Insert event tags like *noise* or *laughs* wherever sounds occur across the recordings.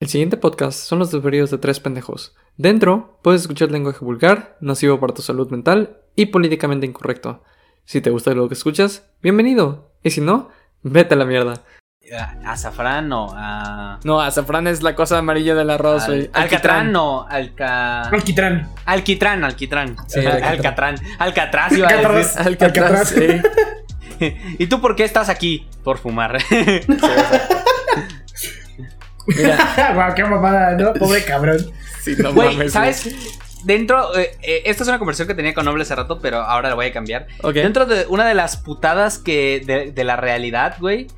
El siguiente podcast son los desvarios de tres pendejos. Dentro puedes escuchar lenguaje vulgar, nocivo para tu salud mental y políticamente incorrecto. Si te gusta lo que escuchas, bienvenido. Y si no, vete a la mierda. A- Azafrán no, a... No, azafrán es la cosa amarilla del arroz, al- güey. Alcatrán no, alca... Alquitrán. Alquitrán, alquitrán. Sí, Al- alcatrán. Alcatrán. Alcatraz iba a Alcatraz. decir. Alcatraz, Alcatraz. sí. *laughs* ¿Y tú por qué estás aquí? Por fumar. *laughs* Mira, *laughs* Guau, qué mamada, ¿no? Pobre cabrón. sí, no mames, ¿sabes? Dentro, eh, eh, esta es una conversación que tenía con Noble hace rato, pero ahora la voy a cambiar. Dentro de una de las putadas que de, de la realidad, güey,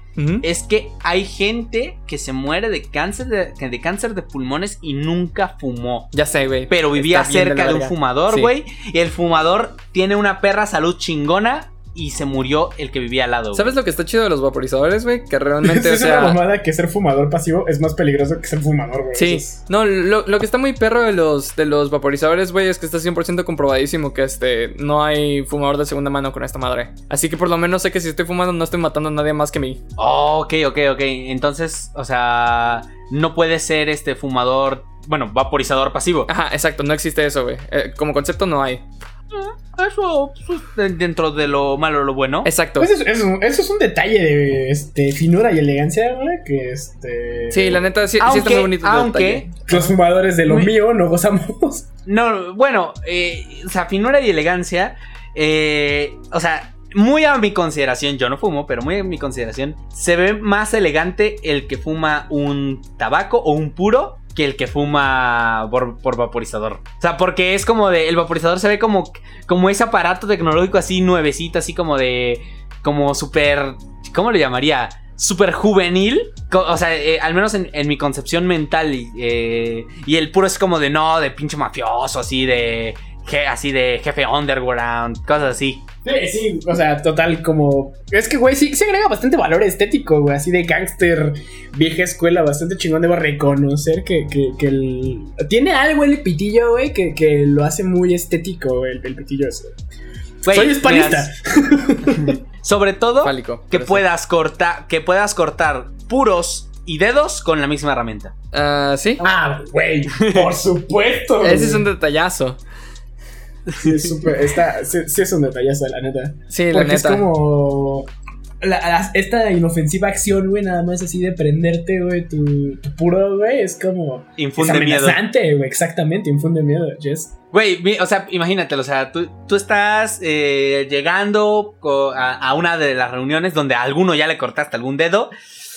es que hay gente que se muere de cáncer de, de cáncer de pulmones y nunca fumó. Ya sé, güey. Pero vivía Está bien de cerca de un fumador, Sí. güey. Y el fumador tiene una perra salud chingona y se murió el que vivía al lado. güey. ¿Sabes lo que está chido de los vaporizadores, güey? Que realmente, *laughs* o es sea... una mamada que ser fumador pasivo es más peligroso que ser fumador, güey. Sí, es- no, lo, lo que está muy perro de los, de los vaporizadores, güey, es que está 100% comprobadísimo que este, no hay fumador de segunda mano con esta madre. Así que por lo menos sé que si estoy fumando no estoy matando a nadie más que mí. Oh, ok, ok, ok. Entonces, o sea, no puede ser este fumador, bueno, vaporizador pasivo. Ajá, exacto, no existe eso, güey. Eh, como concepto no hay. Eso, pues, dentro de lo malo o lo bueno. Exacto. Pues eso, eso- eso es un detalle de este, finura y elegancia, güey, que este... Sí, la neta, sí, sí Aunque- está muy bonito. aunque-. Los fumadores de lo Muy- mío no gozamos. No, bueno, eh, o sea, finura y elegancia. eh, o sea, muy a mi consideración, yo no fumo, pero muy a mi consideración, se ve más elegante el que fuma un tabaco o un puro que el que fuma por, por vaporizador. O sea, porque es como de. El vaporizador se ve como, como ese aparato tecnológico así nuevecito, así como de. Como súper. ¿Cómo lo llamaría? Súper juvenil. O sea, eh, al menos en, mi concepción mental. y, eh, y el puro es como de no, de pinche mafioso, así de. así de jefe underground, cosas así. Sí, sí, o sea, total, como. Es que, güey, sí se agrega bastante valor estético, güey, así de gángster, vieja escuela, bastante chingón. Debo reconocer que, que, que el. Tiene algo el pitillo, güey, que, que lo hace muy estético, güey, el, el pitillo ese. Soy hispanista. *laughs* sobre todo. Fálico. que puedas cortar que puedas cortar puros y dedos con la misma herramienta. Ah, sí. Ah, güey, por supuesto. *laughs* Ese es un detallazo. Sí, es súper- está, sí, sí es un detallazo, la neta. Sí, la Porque es neta. como. la- la- esta inofensiva acción, güey, nada más así de prenderte, güey, tu, tu puro, güey, es como. Infunde es miedo. amenazante, güey, exactamente, infunde miedo, Jess. Güey, o sea, imagínatelo, o sea, tú, tú estás eh, llegando a, a una de las reuniones donde a alguno ya le cortaste algún dedo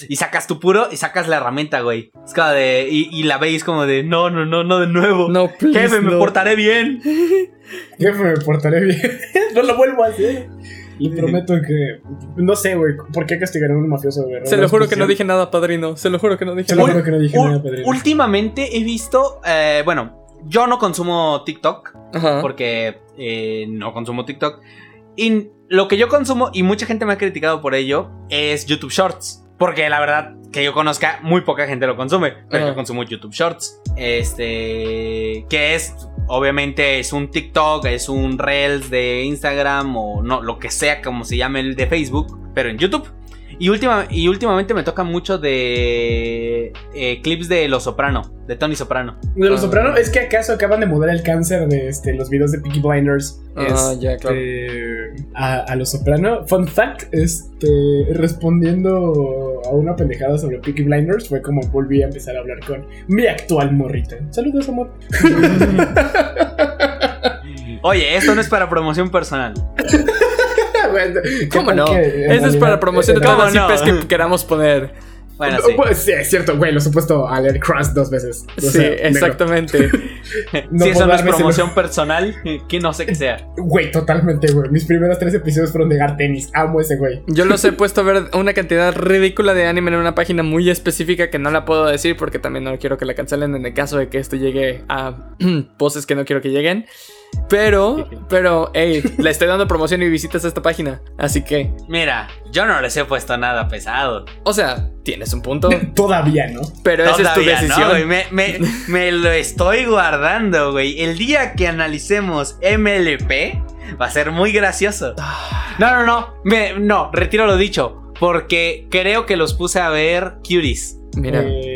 y sacas tu puro y sacas la herramienta, güey. Es como de. Y, y la veis como de, no, no, no, no de nuevo. No, please, Jefe, me portaré bien. *laughs* Jefe, me portaré bien. *laughs* no lo vuelvo a hacer. Le prometo que. No sé, güey, ¿por qué castigar a un mafioso, güey? Se lo juro que no dije nada, padrino. Se lo juro que no dije Se lo nada. juro que no dije nada, padrino. últimamente he visto, eh, bueno, yo no consumo TikTok. Ajá. porque eh, no consumo TikTok. Y lo que yo consumo, y mucha gente me ha criticado por ello, es YouTube Shorts. Porque la verdad, que yo conozca, muy poca gente lo consume. Pero yo consumo YouTube Shorts. Este. Que es. Obviamente es un TikTok, es un Reels de Instagram o no, lo que sea como se llame el de Facebook, pero en YouTube. Y, última, y últimamente me toca mucho de eh, clips de Los Soprano, de Tony Soprano. De los Ah. Soprano, es que acaso acaban de mudar el cáncer de este, los videos de Peaky Blinders Ah, este, ya, claro. a, a los Soprano. Fun fact, este, respondiendo a una pendejada sobre Peaky Blinders, fue como volví a empezar a hablar con mi actual morrita. Saludos, amor. *laughs* Oye, esto no es para promoción personal. *laughs* ¿Qué ¿Cómo no? Eso es para promoción de todas ¿Cómo las no? IPs que queramos poner. Bueno, No, sí. pues, sí, es cierto, güey, lo supuesto a leer Crash dos veces. O Sí, sea, exactamente. *laughs* *laughs* no si eso no es promoción personal, que no sé qué sea. Güey, totalmente, güey. Mis primeros tres episodios fueron de Gar Tenis. Amo ese güey. Yo los he *laughs* puesto a ver una cantidad ridícula de anime en una página muy específica que no la puedo decir porque también no quiero que la cancelen en el caso de que esto llegue a *clears throat* poses que no quiero que lleguen. Pero, pero, hey, le estoy dando promoción y visitas a esta página. Así que, Mira, yo no les he puesto nada pesado. o sea, tienes un punto, *laughs* Todavía, ¿no? pero esa es tu no, decisión. güey. me, me- me lo estoy guardando, güey. El día que analicemos MLP va a ser muy gracioso. No, no, no. me- no, retiro lo dicho. Porque creo que los puse a ver Cuties. Mira, Eh,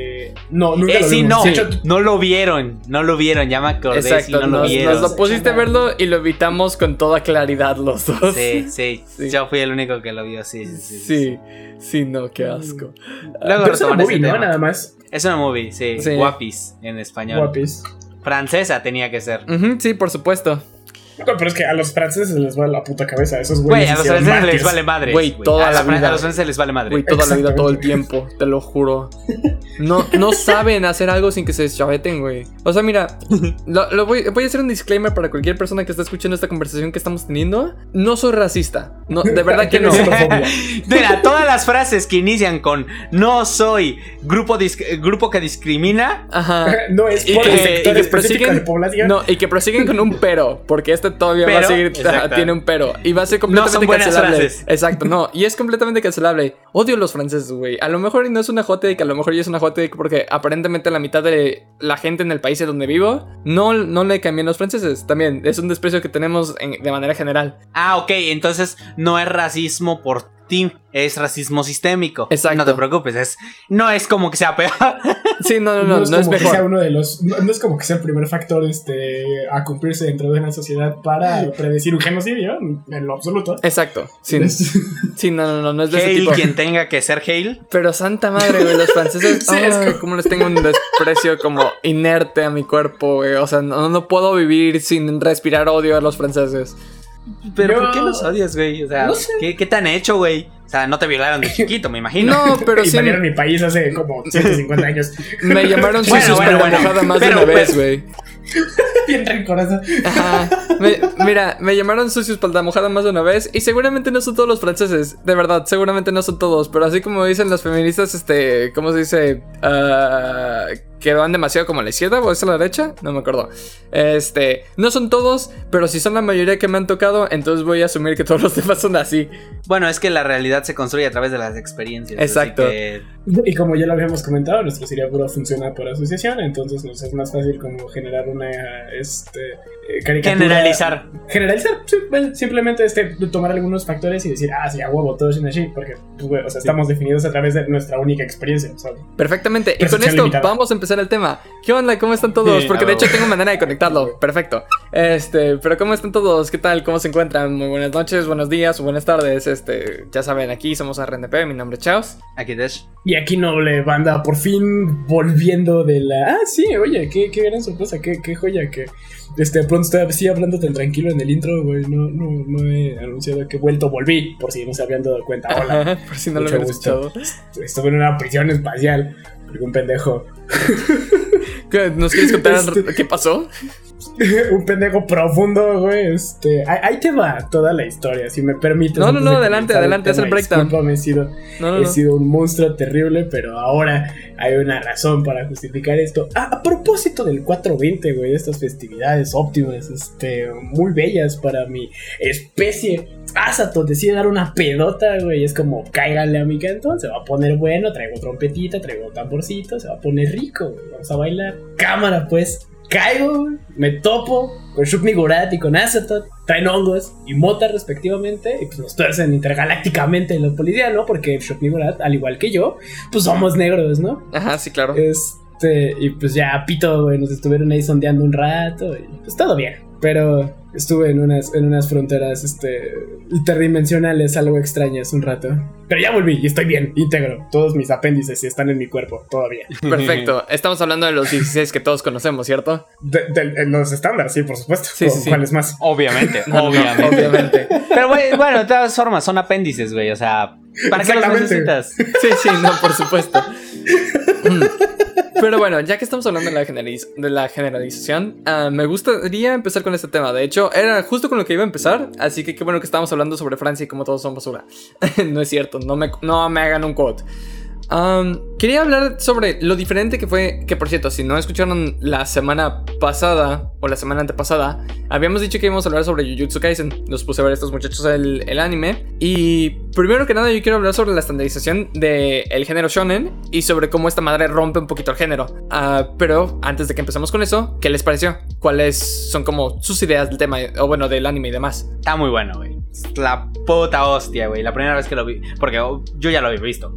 no, nunca Eh, lo sí, vimos. no, no lo vieron, no lo vieron, ya me acordé, sí, Exacto, no lo vieron. nos lo pusiste a verlo y lo evitamos con toda claridad los dos. Sí, sí, Sí. yo fui el único que lo vio, sí, sí, sí. Sí, sí, no, qué asco. Luego pero es una movie, ¿no? Nada más. Es una movie, sí, Sí. Guapis en español. Guapis. Francesa tenía que ser. Sí, por supuesto. No, pero es que a los franceses les va la puta cabeza. Esos Güey, güeyes. a los franceses les vale madre. Güey, toda a la vida. A los franceses les vale madre. Güey, toda la vida, todo el tiempo, te lo juro. No, no *laughs* saben hacer algo sin que se deschaveten, güey. O sea, mira, lo, lo voy, voy a hacer un disclaimer para cualquier persona que está escuchando esta conversación que estamos teniendo. No soy racista. No, de verdad *laughs* que no. *laughs* Mira, todas las frases que inician con no soy grupo, grupo que discrimina. Ajá. No es Y por que, y que específico prosiguen, de población. no, y que prosiguen con un pero, porque este todavía va a seguir, exacto. tiene un pero, y va a ser No completamente son buenas cancelable. frases. Exacto, no, y es completamente cancelable. Odio los franceses, güey. A lo mejor no es una hot take, a lo mejor ya es una hot take porque aparentemente la mitad de la gente en el país de donde vivo no, no le cambian los franceses. También es un desprecio que tenemos en- de manera general. Ah, ok, entonces no es racismo por ti, es racismo sistémico. Exacto. No te preocupes, es, no es como que sea peor. *laughs* Sí, no, no, no, no, es es, como que sea mejor. uno de los. No, no es como que sea el primer factor este, a cumplirse dentro de una sociedad para predecir un genocidio, en lo absoluto. Exacto. Sí, *laughs* sí, no, no, no, no es de ese Hale, tipo. quien tenga que ser Hale. Pero santa madre, güey, los franceses, *laughs* Sí, es como- cómo les tengo un desprecio como inerte a mi cuerpo, güey. O sea, no, no puedo vivir sin respirar odio a los franceses. Pero Yo- ¿por qué los odias, güey? O sea, No sé. ¿qué, ¿qué te han hecho, güey? O sea, no te violaron de chiquito, me imagino. No, pero sí invadieron mi país hace como 150 años. me llamaron *laughs* Bueno, bueno, bueno. más Pero, de una vez, pero- güey. *laughs* Bien rencoroso. Ajá. Mira, me llamaron sucios para mojada más de una vez y seguramente no son todos los franceses, de verdad, seguramente no son todos, pero así como dicen las feministas, este, ¿cómo se dice? Ah, que van demasiado como a la izquierda o es a la derecha, no me acuerdo. Este, no son todos, pero si son la mayoría que me han tocado, entonces voy a asumir que todos los demás son así. Bueno, es que la realidad se construye a través de las experiencias. así Exacto. que- Y como ya lo habíamos comentado, nuestro cerebro funciona por asociación, entonces nos es más fácil como generar una este, eh, caricatura. Generalizar. Generalizar, sí, bueno, simplemente este, tomar algunos factores y decir, ah, sí, a huevo, todos son así, porque pues, o sea, estamos definidos a través de nuestra única experiencia. Perfectamente. Y con esto limitada. vamos a empezar el tema. ¿Qué onda? ¿Cómo están todos? Sí, Porque de hecho tengo manera de conectarlo. Perfecto. Este, pero ¿cómo están todos? ¿Qué tal? ¿Cómo se encuentran? Muy buenas noches, buenos días o buenas tardes. Este, ya saben, aquí somos RNP, mi nombre es Chaos. Aquí Dash. Y aquí noble banda, por fin volviendo de la... Ah, sí, oye, qué, qué gran sorpresa, qué, qué joya que... Este, pronto estoy así hablando tan tranquilo en el intro, güey. No, no, no he anunciado que he vuelto, volví, por si no se habían dado cuenta. Hola. *laughs* Por si no lo habían escuchado. Estuve en una prisión espacial. Un pendejo. ¿Nos quieres contar Este- qué pasó? *laughs* un pendejo profundo, güey. Este. Ahí, te va toda la historia, si me permites. No, no, no, de adelante, adelante, haz el breakdown. He sido, No, no, he no. sido un monstruo terrible, pero ahora hay una razón para justificar esto. Ah, a propósito del 420, güey, de estas festividades óptimas, este, muy bellas para mi especie. Asato decide dar una pedota, güey. Es como, cáigale a mi cantón, se va a poner bueno. Traigo trompetita, traigo tamborcito, se va a poner rico, güey. Vamos a bailar. Cámara, pues. Caigo, güey, me topo con Shukni Gurat y con Azatoth. Traen hongos y mota respectivamente. Y pues nos tuercen intergalácticamente en la policía, ¿no? Porque Shukni Gurat, al igual que yo, pues somos negros, ¿no? Ajá, sí, claro. Este, y pues ya, pito, güey, nos estuvieron ahí sondeando un rato y pues todo bien. Pero estuve en unas, en unas fronteras, este, interdimensionales algo extrañas un rato. Pero ya volví y estoy bien, íntegro. Todos mis apéndices están en mi cuerpo, todavía. Perfecto. *laughs* Estamos hablando de los 16 que todos conocemos, ¿cierto? De, de- los estándares, sí, por supuesto. Sí, sí, sí. ¿Cuáles más? Obviamente, *laughs* No, no, obviamente. obviamente. Pero, bueno, de todas formas, son apéndices, güey. O sea, ¿para qué los necesitas? Sí, sí, no, por supuesto. Mm. Pero bueno, ya que estamos hablando de la, generaliz- de la generalización, ah, me gustaría empezar con este tema. De hecho, era justo con lo que iba a empezar, así que qué bueno que estamos hablando sobre Francia y cómo todos son basura. *laughs* no es cierto, no me, no me hagan un quote. Am, quería hablar sobre lo diferente que fue, que por cierto, si no escucharon la semana pasada o la semana antepasada, habíamos dicho que íbamos a hablar sobre Jujutsu Kaisen. Los puse a ver a estos muchachos el, el anime. Y primero que nada yo quiero hablar sobre la estandarización del género shonen y sobre cómo esta madre rompe un poquito el género. Ah, pero antes de que empecemos con eso, ¿qué les pareció? ¿Cuáles son como sus ideas del tema, o bueno, del anime y demás? Está muy bueno, güey. La puta hostia, güey. La primera vez que lo vi. Porque yo ya lo había visto.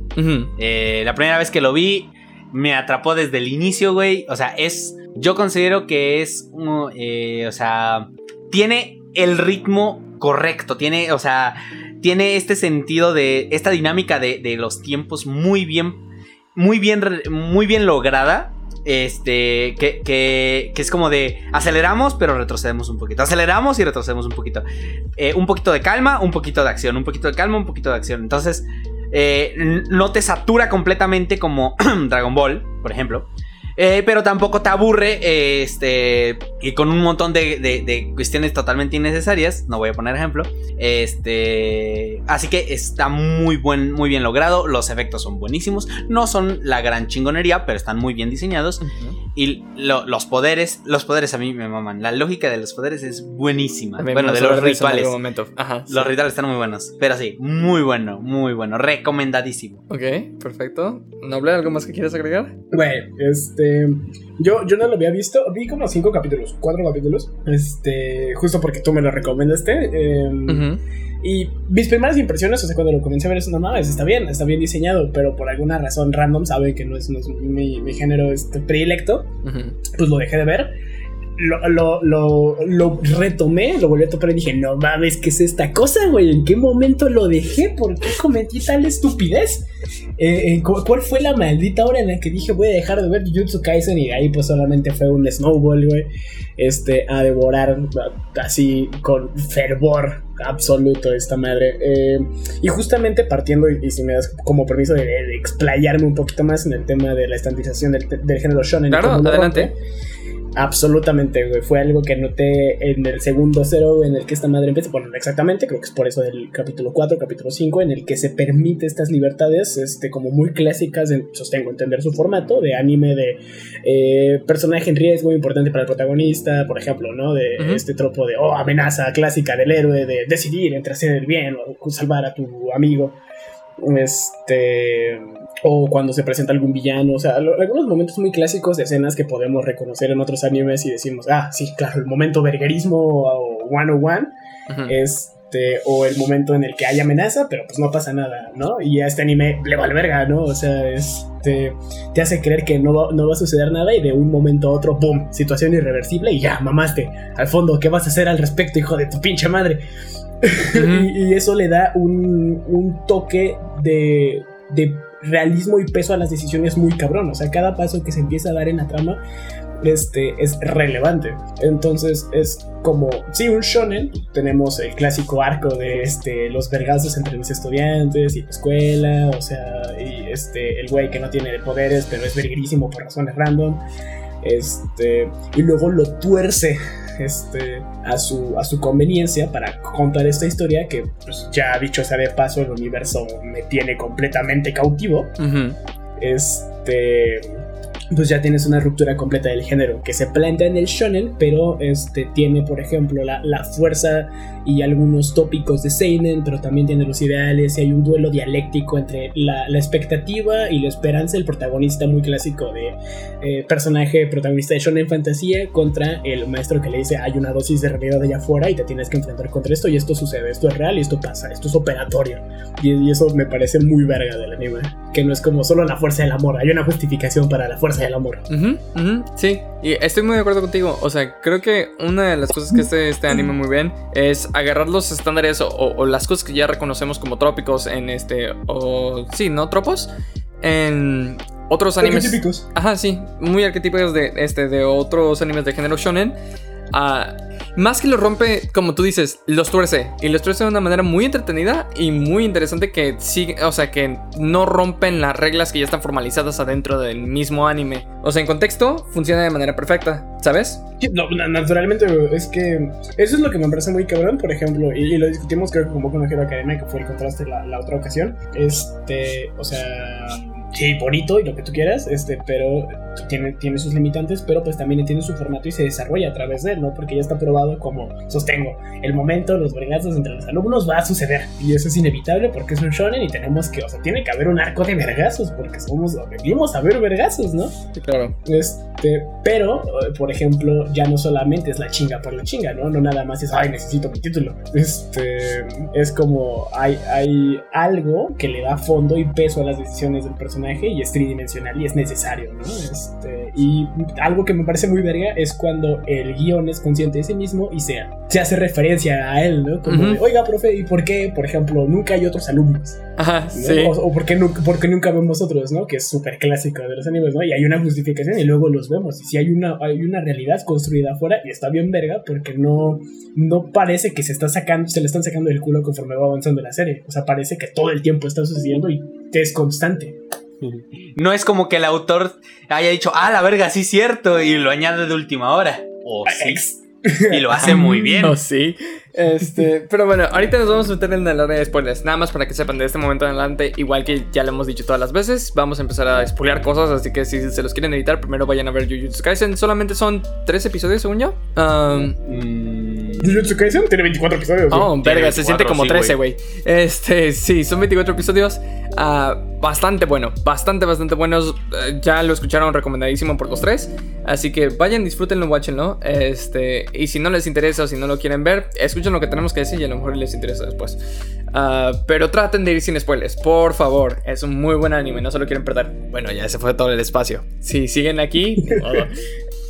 Eh, la primera vez que lo vi, me atrapó desde el inicio, güey. O sea, es. Yo considero que es. eh, o sea. Tiene el ritmo correcto. Tiene. O sea. Tiene este sentido de. Esta dinámica de, de los tiempos muy bien. Muy bien. Muy bien lograda. Este, que, que, que, es como de aceleramos, pero retrocedemos un poquito. Aceleramos y retrocedemos un poquito. Eh, un poquito de calma, un poquito de acción. Un poquito de calma, un poquito de acción. Entonces, eh, no te satura completamente como *clears throat* Dragon Ball, por ejemplo. Eh, pero tampoco te aburre eh, este, y con un montón de, de, de, cuestiones totalmente innecesarias. No voy a poner ejemplo. Este, así que está muy, buen, muy bien logrado. Los efectos son buenísimos. No son la gran chingonería, pero están muy bien diseñados. Uh -huh. Y lo, los poderes, los poderes a mí me maman. La lógica de los poderes es buenísima. Bueno, de los rituales. Ajá, sí. Los rituales están muy buenos. Pero sí, muy bueno, muy bueno. Recomendadísimo. Ok, perfecto. ¿Noble, algo más que quieras agregar? Güey, este. Yo, yo no lo había visto. Vi como cinco capítulos, cuatro capítulos. Este. Justo porque tú me lo recomendaste. Eh, uh -huh. Y mis primeras impresiones, o sea, cuando lo comencé a ver, es una mames, está bien, está bien diseñado, pero por alguna razón random, sabe que no es, no es mi, mi, género este, predilecto, uh -huh. pues lo dejé de ver. Lo, lo, lo, lo, retomé, lo volví a topar y dije, no mames, ¿qué es esta cosa, güey? ¿En qué momento lo dejé? ¿Por qué cometí tal estupidez? Eh, eh, ¿Cuál fue la maldita hora en la que dije voy a dejar de ver Jujutsu Kaisen? Y ahí pues solamente fue un snowball, güey. Este, a devorar así con fervor absoluto esta madre. Eh, y justamente partiendo, y, y, si me das como permiso de, de, explayarme un poquito más en el tema de la estandardización del, del género shonen. Claro, adelante. Absolutamente, güey. Fue algo que noté en el segundo cero en el que esta madre empieza. Bueno, exactamente, creo que es por eso del capítulo 4, capítulo 5, en el que se permite estas libertades, este, como muy clásicas, en, sostengo entender su formato, de anime, de eh, personaje en riesgo importante para el protagonista, por ejemplo, ¿no? De uh -huh. este tropo de, oh, amenaza clásica del héroe, de decidir entre hacer el bien o salvar a tu amigo. Este. O cuando se presenta algún villano. O sea, lo, algunos momentos muy clásicos de escenas que podemos reconocer en otros animes y decimos, ah, sí, claro, el momento verguerismo o 101. Uh -huh. Este. O el momento en el que hay amenaza, pero pues no pasa nada, ¿no? Y a este anime le vale verga, ¿no? O sea, este. Te hace creer que no va, no va a suceder nada y de un momento a otro, ¡pum! Situación irreversible y ya, mamaste. Al fondo, ¿qué vas a hacer al respecto, hijo de tu pinche madre? *laughs* Uh -huh. y, y, eso le da un, un toque de, de, realismo y peso a las decisiones muy cabrón. O sea, cada paso que se empieza a dar en la trama este, es relevante. Entonces es como, sí, un shonen. Tenemos el clásico arco de este, los vergazos entre los estudiantes y la escuela. O sea, y este, el güey que no tiene poderes, pero es verguerísimo por razones random. Este, y luego lo tuerce este, a, su, a su conveniencia para contar esta historia que, pues, ya dicho sea de paso, el universo me tiene completamente cautivo. Uh -huh. Este pues ya tienes una ruptura completa del género que se plantea en el shonen, pero este tiene, por ejemplo, la, la fuerza y algunos tópicos de seinen, pero también tiene los ideales y hay un duelo dialéctico entre la, expectativa y la esperanza del protagonista muy clásico de eh, personaje protagonista de shonen fantasía contra el maestro que le dice hay una dosis de realidad allá afuera y te tienes que enfrentar contra esto y esto sucede, esto es real y esto pasa, esto es operatorio y, eso me parece muy verga del anime, que no es como solo la fuerza del amor, hay una justificación para la fuerza del amor. Sí, y estoy muy de acuerdo contigo. O sea, creo que una de las cosas que este, este anime muy bien es agarrar los estándares o, o, las cosas que ya reconocemos como trópicos en este. O sí, ¿no? Tropos. En otros animes. Arquetípicos. Ajá, sí. Muy arquetípicos de, este, de otros animes de género shonen. Uh, más que lo rompe, como tú dices, los tuerce. Y los tuerce de una manera muy entretenida y muy interesante que sigue, o sea, que no rompen las reglas que ya están formalizadas adentro del mismo anime. O sea, en contexto, funciona de manera perfecta, ¿sabes? No, naturalmente, es que eso es lo que me parece muy cabrón, por ejemplo, y, lo discutimos creo que con Boku no Hero Academia, que fue el contraste la otra ocasión. Este, o sea sí, bonito y lo que tú quieras, este, pero tiene, tiene sus limitantes, pero pues también tiene su formato y se desarrolla a través de él, ¿no? Porque ya está probado como, sostengo, el momento, los vergazos entre los alumnos va a suceder. Y eso es inevitable porque es un shonen y tenemos que, o sea, tiene que haber un arco de vergazos porque somos, venimos a ver vergazos, ¿no? Sí, claro. Este, pero, por ejemplo, ya no solamente es la chinga por la chinga, ¿no? No nada más es, ay, necesito mi título. Este, es como, hay, hay algo que le da fondo y peso a las decisiones del personaje y es tridimensional y es necesario, ¿no? Este, y algo que me parece muy verga es cuando el guion es consciente de sí mismo y se, se hace referencia a él, ¿no? Como de, oiga, profe, ¿y por qué, por ejemplo, nunca hay otros alumnos? Ajá, ¿no? sí. O, o por, qué nunca, por qué nunca vemos otros, ¿no? Que es súper clásico de los animes, ¿no? Y hay una justificación y luego los vemos. Y si hay una, hay una realidad construida afuera y está bien verga porque no, no parece que se está sacando, se le están sacando del culo conforme va avanzando la serie. O sea, parece que todo el tiempo está sucediendo y es constante. No es como que el autor haya dicho, ah, la verga, sí, cierto, y lo añade de última hora. O sí. Y lo hace muy *laughs* bien. Oh, sí. Este, pero bueno, ahorita nos vamos a meter en el área de spoilers. Nada más para que sepan de este momento en adelante, igual que ya lo hemos dicho todas las veces, vamos a empezar a spoilear cosas. Así que si se los quieren editar, primero vayan a ver Jujutsu Kaisen. Solamente son tres episodios, según yo. Um, Mm, Jujutsu Kaisen tiene 24 episodios. ¿no? Oh, verga, se 24, siente como sí, 13, güey. Este, sí, son 24 episodios. ah, bastante bueno, bastante, bastante buenos. Eh, ya lo escucharon recomendadísimo por los tres. Así que vayan, disfrútenlo, watchenlo. Este, y si no les interesa o si no lo quieren ver, escuchen lo que tenemos que decir y a lo mejor les interesa después. Ah, pero traten de ir sin spoilers, por favor. Es un muy buen anime, no se lo quieren perder. Bueno, ya se fue todo el espacio. Si siguen aquí,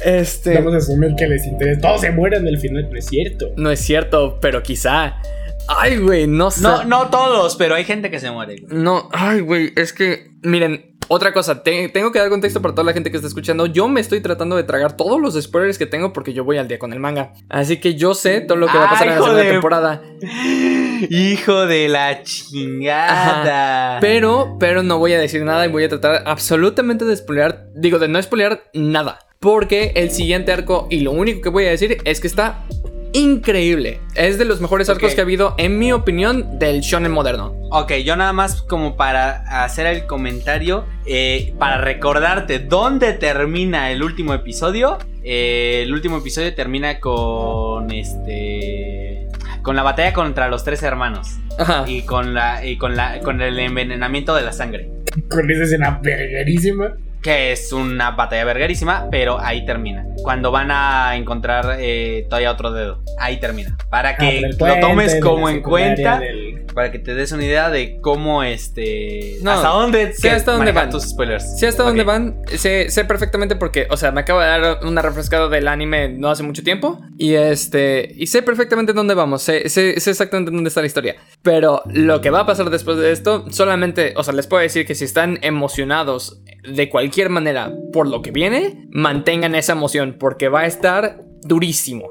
este. Vamos a asumir que les interesa. Todos se mueren al final, no es cierto. No es cierto, pero quizá. Ay, güey, no sé. No, no todos, pero hay gente que se muere. No, ay, güey, es que, miren, otra cosa, te- tengo que dar contexto para toda la gente que está escuchando. Yo me estoy tratando de tragar todos los spoilers que tengo porque yo voy al día con el manga. Así que yo sé todo lo que va a pasar en la segunda joder. temporada. *laughs* Hijo de la chingada. Pero, pero no voy a decir nada y voy a tratar absolutamente de spoilear, digo, de no spoilear nada. Porque el siguiente arco, y lo único que voy a decir es que está increíble. Es de los mejores arcos que ha habido, en mi opinión, del shonen moderno. Ok, yo nada más como para hacer el comentario, eh, para recordarte dónde termina el último episodio. Eh, el último episodio termina con este, con la batalla contra los tres hermanos Ajá. y con la y con la con el envenenamiento de la sangre, Con esa escena verguerísima. Que es una batalla verguerísima, pero ahí termina. Cuando van a encontrar eh, todavía otro dedo, ahí termina. Para Ah, que lo tomes como en cuenta. del- Para que te des una idea de cómo este. No, hasta dónde. sé hasta dónde van. tus spoilers. Sí, hasta Ok. dónde van, sé, sé perfectamente porque, o sea, me acabo de dar una refrescada del anime no hace mucho tiempo. Y este, y sé perfectamente dónde vamos, sé, sé, sé exactamente dónde está la historia. Pero lo que va a pasar después de esto, solamente, o sea, les puedo decir que si están emocionados de cualquier manera por lo que viene, mantengan esa emoción porque va a estar durísimo.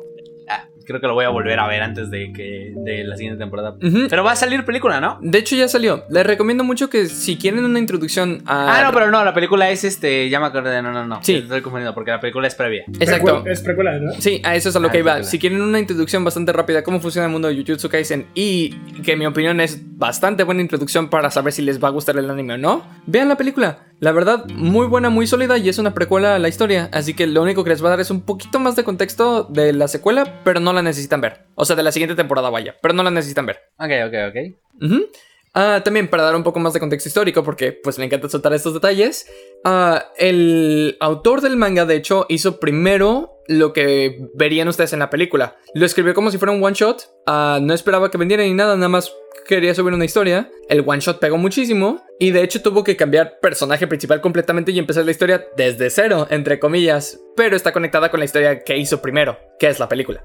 Creo que lo voy a volver a ver antes de que de la siguiente temporada. Pero va a salir película, ¿no? De hecho, ya salió. Les recomiendo mucho que si quieren una introducción a. Ah, no, pero no, la película es este. Ya me acordé, no, no, no. Sí. Estoy confundiendo porque la película es previa. Exacto. Es precuela, ¿no? Sí, a eso es a lo Ah, que iba. Si quieren una introducción bastante rápida a cómo funciona el mundo de Jujutsu Kaisen y que en mi opinión es bastante buena introducción para saber si les va a gustar el anime o no, vean la película. La verdad, muy buena, muy sólida y es una precuela a la historia. Así que lo único que les va a dar es un poquito más de contexto de la secuela, pero no la necesitan ver. O sea, de la siguiente temporada, vaya, pero no la necesitan ver. Ok, ok, ok. Ah, también para dar un poco más de contexto histórico, porque pues me encanta soltar estos detalles. ah, el autor del manga, de hecho, hizo primero lo que verían ustedes en la película. Lo escribió como si fuera un one shot. ah, no esperaba que vendiera ni nada, nada más quería subir una historia. El one shot pegó muchísimo. Y de hecho tuvo que cambiar personaje principal completamente y empezar la historia desde cero, entre comillas. Pero está conectada con la historia que hizo primero, que es la película.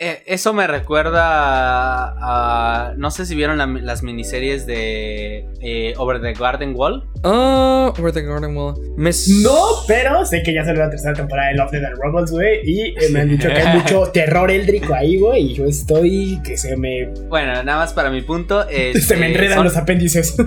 Eh, eso me recuerda a, a- No sé si vieron la- las miniseries de eh, Over the Garden Wall. Ah, Over the Garden Wall. Me No, pero sé que ya salió la tercera temporada de Love, Death and Robots, güey. Y eh, me han dicho que hay mucho *laughs* terror éldrico ahí, güey. Y yo estoy que se me, Bueno, nada más para mi punto. *laughs* se este, me enredan son- los apéndices. *laughs*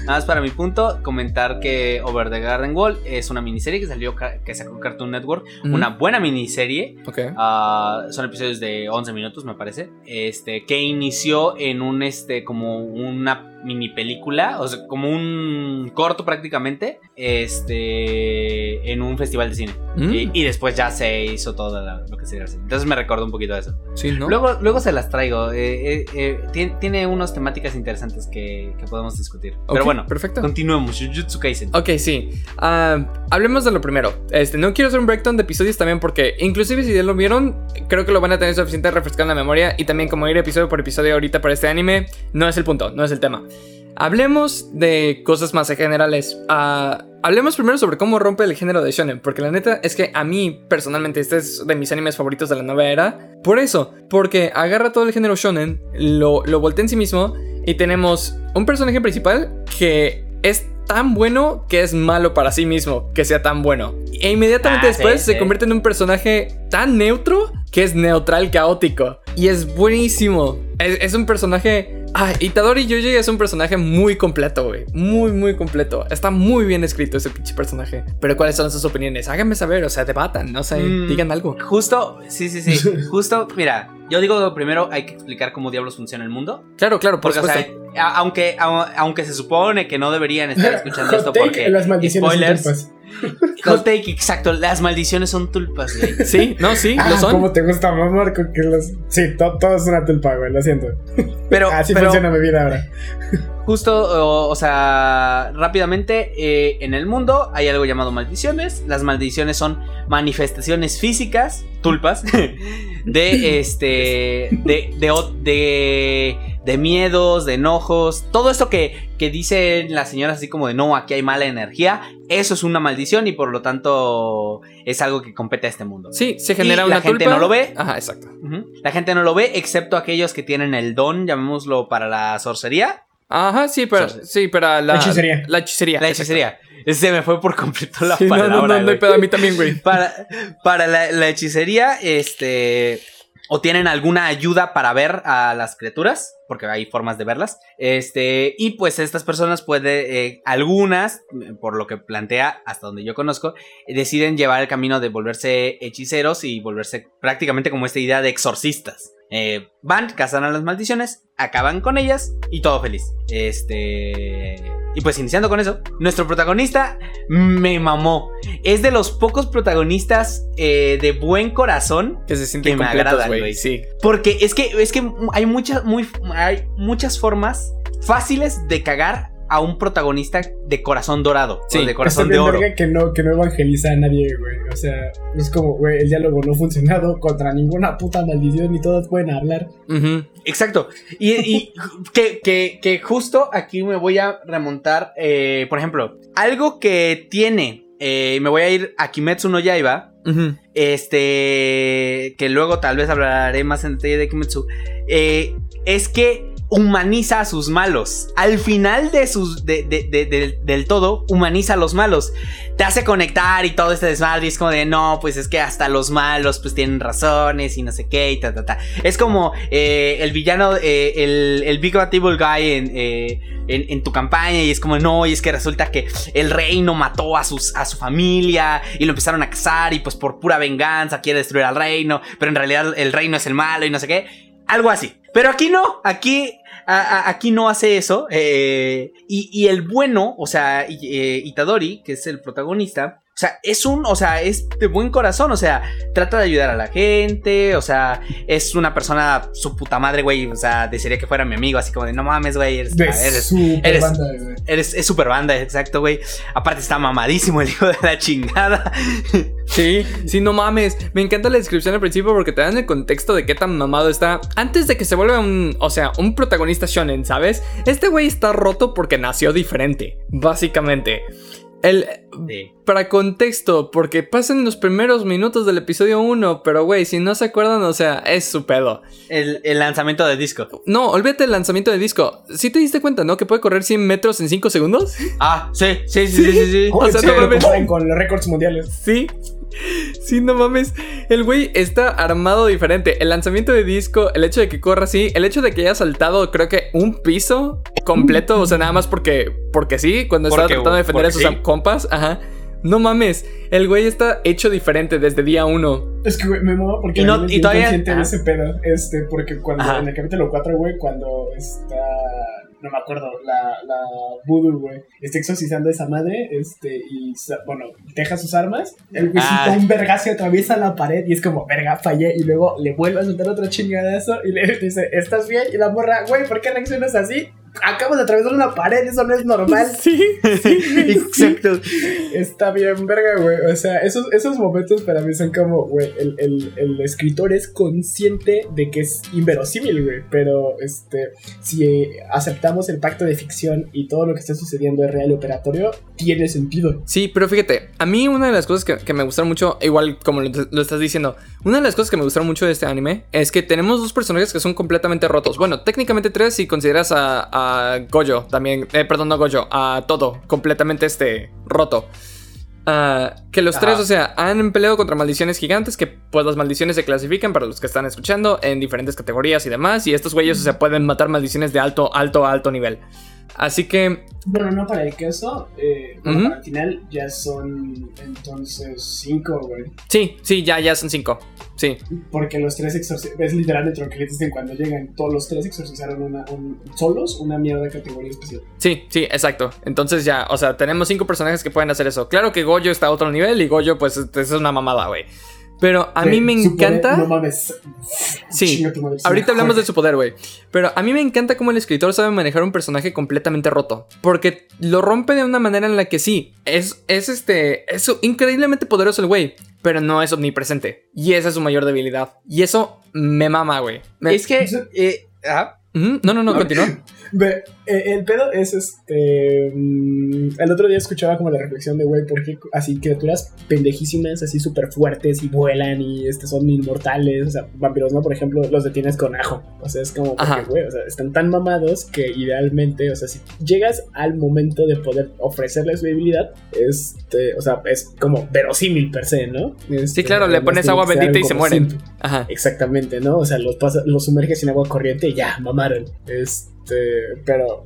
Nada más para mi punto, comentar que Over the Garden Wall es una miniserie que salió que sacó Cartoon Network, una buena miniserie. Ok. ah, son episodios de 11 minutos, me parece. Este, que inició en un este como una mini película, o sea, como un corto prácticamente, este, en un festival de cine. Mm. Y, y después ya se hizo todo la- lo que se a hacer. Entonces me recordó un poquito de eso. Sí, ¿no? Luego, luego se las traigo. eh, eh, eh, tiene, tiene unas temáticas interesantes que, que podemos discutir. Pero bueno, perfecto. continuemos. Jujutsu Kaisen. Ok, sí. Ah, hablemos de lo primero. Este, no quiero hacer un breakdown de episodios también porque inclusive si ya lo vieron, creo que lo van a tener suficiente refrescado en la memoria y también como ir episodio por episodio ahorita para este anime, no es el punto, no es el tema. Hablemos de cosas más generales. Ah, hablemos primero sobre cómo rompe el género de shonen, porque la neta es que a mí personalmente este es de mis animes favoritos de la nueva era. Por eso, porque agarra todo el género shonen, lo, lo voltea en sí mismo y tenemos un personaje principal que es tan bueno que es malo para sí mismo que sea tan bueno. E inmediatamente Ah, después sí, se sí. convierte en un personaje tan neutro que es neutral caótico. Y es buenísimo. Es, es un personaje... Ah, Itadori Yuji es un personaje muy completo, güey. Muy, muy completo. Está muy bien escrito ese pinche personaje. Pero ¿cuáles son sus opiniones? Háganme saber, o sea, debatan, no sé, Mm. digan algo. Justo, sí, sí, sí. *laughs* Justo, mira, yo digo primero hay que explicar cómo diablos funciona el mundo. Claro, claro, por Porque, o sea, aunque, a- aunque se supone que no deberían estar escuchando *laughs* esto take, porque. las maldiciones son spoilers. tulpas. *laughs* Hot take, exacto. Las maldiciones son tulpas, güey. Sí, no, sí, Ah, lo son. ¿Cómo te gusta mamar con que los... Sí, to- todo es una tulpa, güey, lo siento. Pero, *laughs* Así pero funciona mi vida ahora. *laughs* justo, o, o sea, rápidamente, eh, en el mundo hay algo llamado maldiciones. Las maldiciones son manifestaciones físicas, tulpas, *laughs* de este, de, de, o- de, de miedos, de enojos, todo esto que, que dicen las señoras así como de no, aquí hay mala energía, eso es una maldición y por lo tanto es algo que compete a este mundo. Sí, se genera Y una la gente no lo ve. Ajá, exacto. La gente no lo ve, excepto aquellos que tienen el don, llamémoslo para la sorcería. Ajá, sí, pero, sí, pero la, La hechicería. La hechicería. La hechicería. Se me fue por completo la Sí, no, palabra. no, no, no hay güey. pedo a mí también, güey. *laughs* para, para la, la hechicería, este. O tienen alguna ayuda para ver a las criaturas, porque hay formas de verlas. Este. Y pues estas personas puede. eh, algunas, por lo que plantea, hasta donde yo conozco, deciden llevar el camino de volverse hechiceros y volverse prácticamente como esta idea de exorcistas. Eh, van, cazan a las maldiciones, acaban con ellas y todo feliz. Este. Y pues iniciando con eso, nuestro protagonista me mamó. Es de los pocos protagonistas eh, de buen corazón. Que se sienten Que me agradan, güey. güey. Sí. Porque es que, es que hay muchas, muy, hay muchas formas fáciles de cagar a un protagonista de corazón dorado. Sí, o de corazón de oro. que no, que no evangeliza a nadie, güey. O sea, es como, güey, el diálogo no ha funcionado contra ninguna puta maldición y todos pueden hablar. Exacto. Y, y *laughs* que, que- que justo aquí me voy a remontar, eh, por ejemplo, algo que tiene, eh, me voy a ir a Kimetsu no Yaiba, Ujú. este, que luego tal vez hablaré más en detalle de Kimetsu, eh, es que humaniza a sus malos. Al final de sus, de- de- de- de- del todo, humaniza a los malos. Te hace conectar y todo este desmadre. es como de, no, pues es que hasta los malos pues tienen razones y no sé qué y ta, ta, ta. Es como eh, el villano, eh, el, el Big Bad Evil Guy en, eh, en, en tu campaña y es como, no, y es que resulta que el reino mató a, sus, a su familia y lo empezaron a cazar y pues por pura venganza quiere destruir al reino, pero en realidad el reino es el malo y no sé qué. Algo así. Pero aquí no, aquí, aquí no hace eso. eh, y, y el bueno, o sea, eh, Itadori, que es el protagonista, sea, es un, o sea, es de buen corazón, o sea, trata de ayudar a la gente, o sea, es una persona, su puta madre, güey, o sea, desearía que fuera mi amigo, así como de, no mames, güey, eres, De eres, super eres- banda, güey. eres, es super banda, exacto, güey. Aparte está mamadísimo el hijo de la chingada. *laughs* Sí, sí, no mames. Me encanta la descripción al principio porque te dan el contexto de qué tan mamado está antes de que se vuelva un, o sea, un protagonista shonen, ¿sabes? Este güey está roto porque nació diferente, básicamente. El, Sí. para contexto, porque pasan los primeros minutos del episodio 1, pero güey, si no se acuerdan, o sea, es su pedo. El, el lanzamiento de disco. No, olvídate el lanzamiento de disco. ¿Sí te diste cuenta, no? Que puede correr 100 metros en 5 segundos. Ah, sí, sí, sí, sí, sí. sí. O sea, no con los récords mundiales. Sí. Sí, no mames. El güey está armado diferente. El lanzamiento de disco, el hecho de que corra así, el hecho de que haya saltado, creo que un piso completo, o sea, nada más porque, porque sí, cuando estaba Porque- tratando de defender a sus sí. compas. Ajá. No mames. El güey está hecho diferente desde día uno. Es que, güey, me mama porque Y no- y todavía- consciente de ajá. ese pedo. Este, porque cuando Ajá. en el capítulo 4, güey, cuando está no me acuerdo, la, la Voodoo, güey, está exorcizando a esa madre, este, y, bueno, deja sus armas, el güey ah. un vergazo atraviesa la pared y es como, verga, fallé, y luego le vuelve a soltar otra chingada de eso y le *laughs* dice, ¿estás bien? Y la morra, güey, ¿por qué reaccionas así? Acabo de atravesar una pared, eso no es normal. *laughs* Sí, sí, exacto. Está bien, verga, güey. O sea, esos, esos momentos para mí son como, güey, el, el, el, escritor es consciente de que es inverosímil, güey. Pero, este, si aceptamos el pacto de ficción y todo lo que está sucediendo es real y operatorio, tiene sentido. Sí, pero fíjate, a mí una de las cosas que, me gustaron mucho, igual como lo, lo, estás diciendo, una de las cosas que me gustaron mucho de este anime es que tenemos dos personajes que son completamente rotos. Bueno, técnicamente tres si consideras a a Goyo también, eh, perdón, no Goyo, a todo, completamente este, roto. Ah, que los tres, o sea, han peleado contra maldiciones gigantes, que pues las maldiciones se clasifican para los que están escuchando en diferentes categorías y demás, y estos güeyes, o sea, pueden matar maldiciones de alto, alto, alto nivel. Así que. Bueno, no para el queso. Eh, al final ya son entonces cinco, güey. Sí, sí, ya, ya son cinco. Sí. Porque los tres exorcizaron. Es literalmente lo que dicen cuando llegan. Todos los tres exorcizaron una, solos una mierda de categoría especial. Sí, sí, exacto. Entonces ya, o sea, tenemos cinco personajes que pueden hacer eso. Claro que Goyo está a otro nivel y Goyo, pues, es una mamada, güey. Pero a mí me encanta. no mames. Sí. Ahorita hablamos de su poder, güey. Pero a mí me encanta cómo el escritor sabe manejar un personaje completamente roto. Porque lo rompe de una manera en la que sí. Es, es este. Es increíblemente poderoso el güey. Pero no es omnipresente. Y esa es su mayor debilidad. Y eso me mama, güey. Es que. Eh, no, no, no, continúa. *laughs* Ve, eh, el pedo es este. Mm, el otro día escuchaba como la reflexión de, güey, ¿por qué así criaturas pendejísimas, así súper fuertes y vuelan y este, son inmortales? O sea, vampiros, ¿no? Por ejemplo, los detienes con ajo. O sea, es como, porque, güey, o sea, están tan mamados que idealmente, o sea, si llegas al momento de poder ofrecerles su debilidad, este, o sea, es como verosímil per se, ¿no? sí, este, claro, le pones agua bendita y se mueren. Ajá. Exactamente, ¿no? O sea, los, los sumerges en agua corriente y ya, mamaron. Es este, pero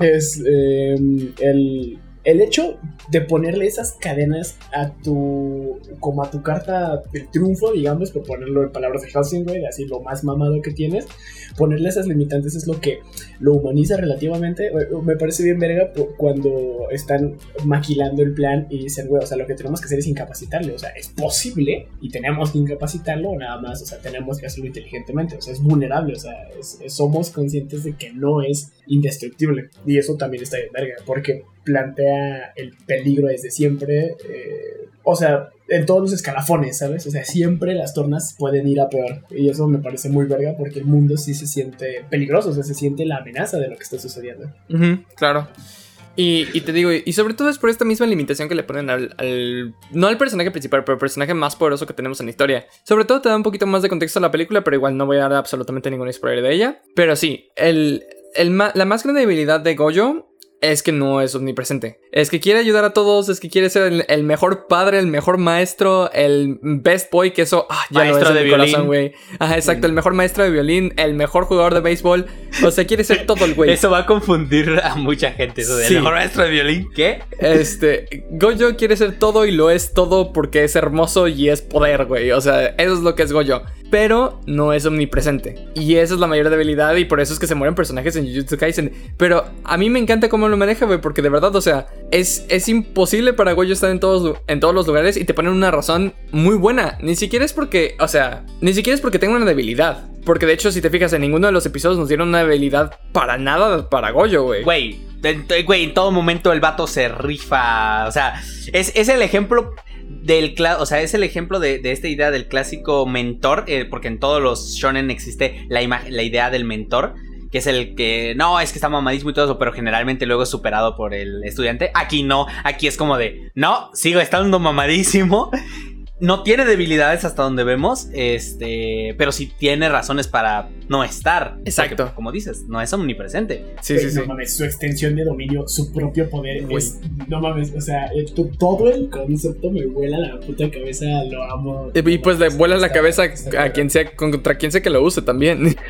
es em, el, el hecho de ponerle esas cadenas a tu. como a tu carta del triunfo, digamos, por ponerlo en palabras de Helsing, así lo más mamado que tienes, ponerle esas limitantes es lo que lo humaniza relativamente. Me parece bien verga cuando están maquilando el plan y dicen, güey, o sea, lo que tenemos que hacer es incapacitarle, o sea, es posible y tenemos que incapacitarlo, nada más, o sea, tenemos que hacerlo inteligentemente, o sea, es vulnerable, o sea, somos conscientes de que no es indestructible y eso también está bien verga, porque plantea el peligro desde siempre. Eh, o sea, en todos los escalafones, ¿sabes? O sea, siempre las tornas pueden ir a peor. Y eso me parece muy verga porque el mundo sí se siente peligroso, o sea, se siente la amenaza de lo que está sucediendo. claro. Y, te digo, y sobre todo es por esta misma limitación que le ponen al, No al personaje principal, pero al personaje más poderoso que tenemos en la historia. Sobre todo te da un poquito más de contexto a la película, pero igual no voy a dar absolutamente ningún spoiler de ella. Pero sí, el, la más grande debilidad de Goyo es que no es omnipresente. Es que quiere ayudar a todos, es que quiere ser el, mejor padre, el mejor maestro, el best boy, que eso ah, ya maestro de violín. güey. Ajá, exacto, el mejor maestro de violín, el mejor jugador de béisbol. O sea, quiere ser todo el güey. Eso va a confundir a mucha gente, eso mejor maestro de violín. ¿Qué? Este, Goyo quiere ser todo y lo es todo porque es hermoso y es poder, güey. O sea, eso es lo que es Goyo pero no es omnipresente. Y esa es la mayor debilidad y por eso es que se mueren personajes en Jujutsu Kaisen. Pero a mí me encanta cómo lo maneja, güey, porque de verdad, o sea, es, es imposible para Goyo estar en todos, en todos los lugares y te ponen una razón muy buena. Ni siquiera es porque, o sea, ni siquiera es porque tenga una debilidad. Porque de hecho, si te fijas, en ninguno de los episodios nos dieron una debilidad para nada para Goyo, güey. Güey, güey, en todo momento el vato se rifa. O sea, es, es el ejemplo del o sea, es el ejemplo de, esta idea del clásico mentor, eh, porque en todos los shonen existe la, la idea del mentor, que es el que, no, es que está mamadísimo y todo eso, pero generalmente luego es superado por el estudiante. Aquí no, aquí es como de, no, sigo estando mamadísimo no tiene debilidades hasta donde vemos, este, pero sí tiene razones para no estar. Exacto. como dices, no es omnipresente. Sí, sí, sí. No mames, su extensión de dominio, su propio poder es, no mames, o sea, eh, todo el concepto me vuela la puta cabeza, lo amo. Y pues le vuela la cabeza a quien sea, contra quien sea que lo use también. *laughs*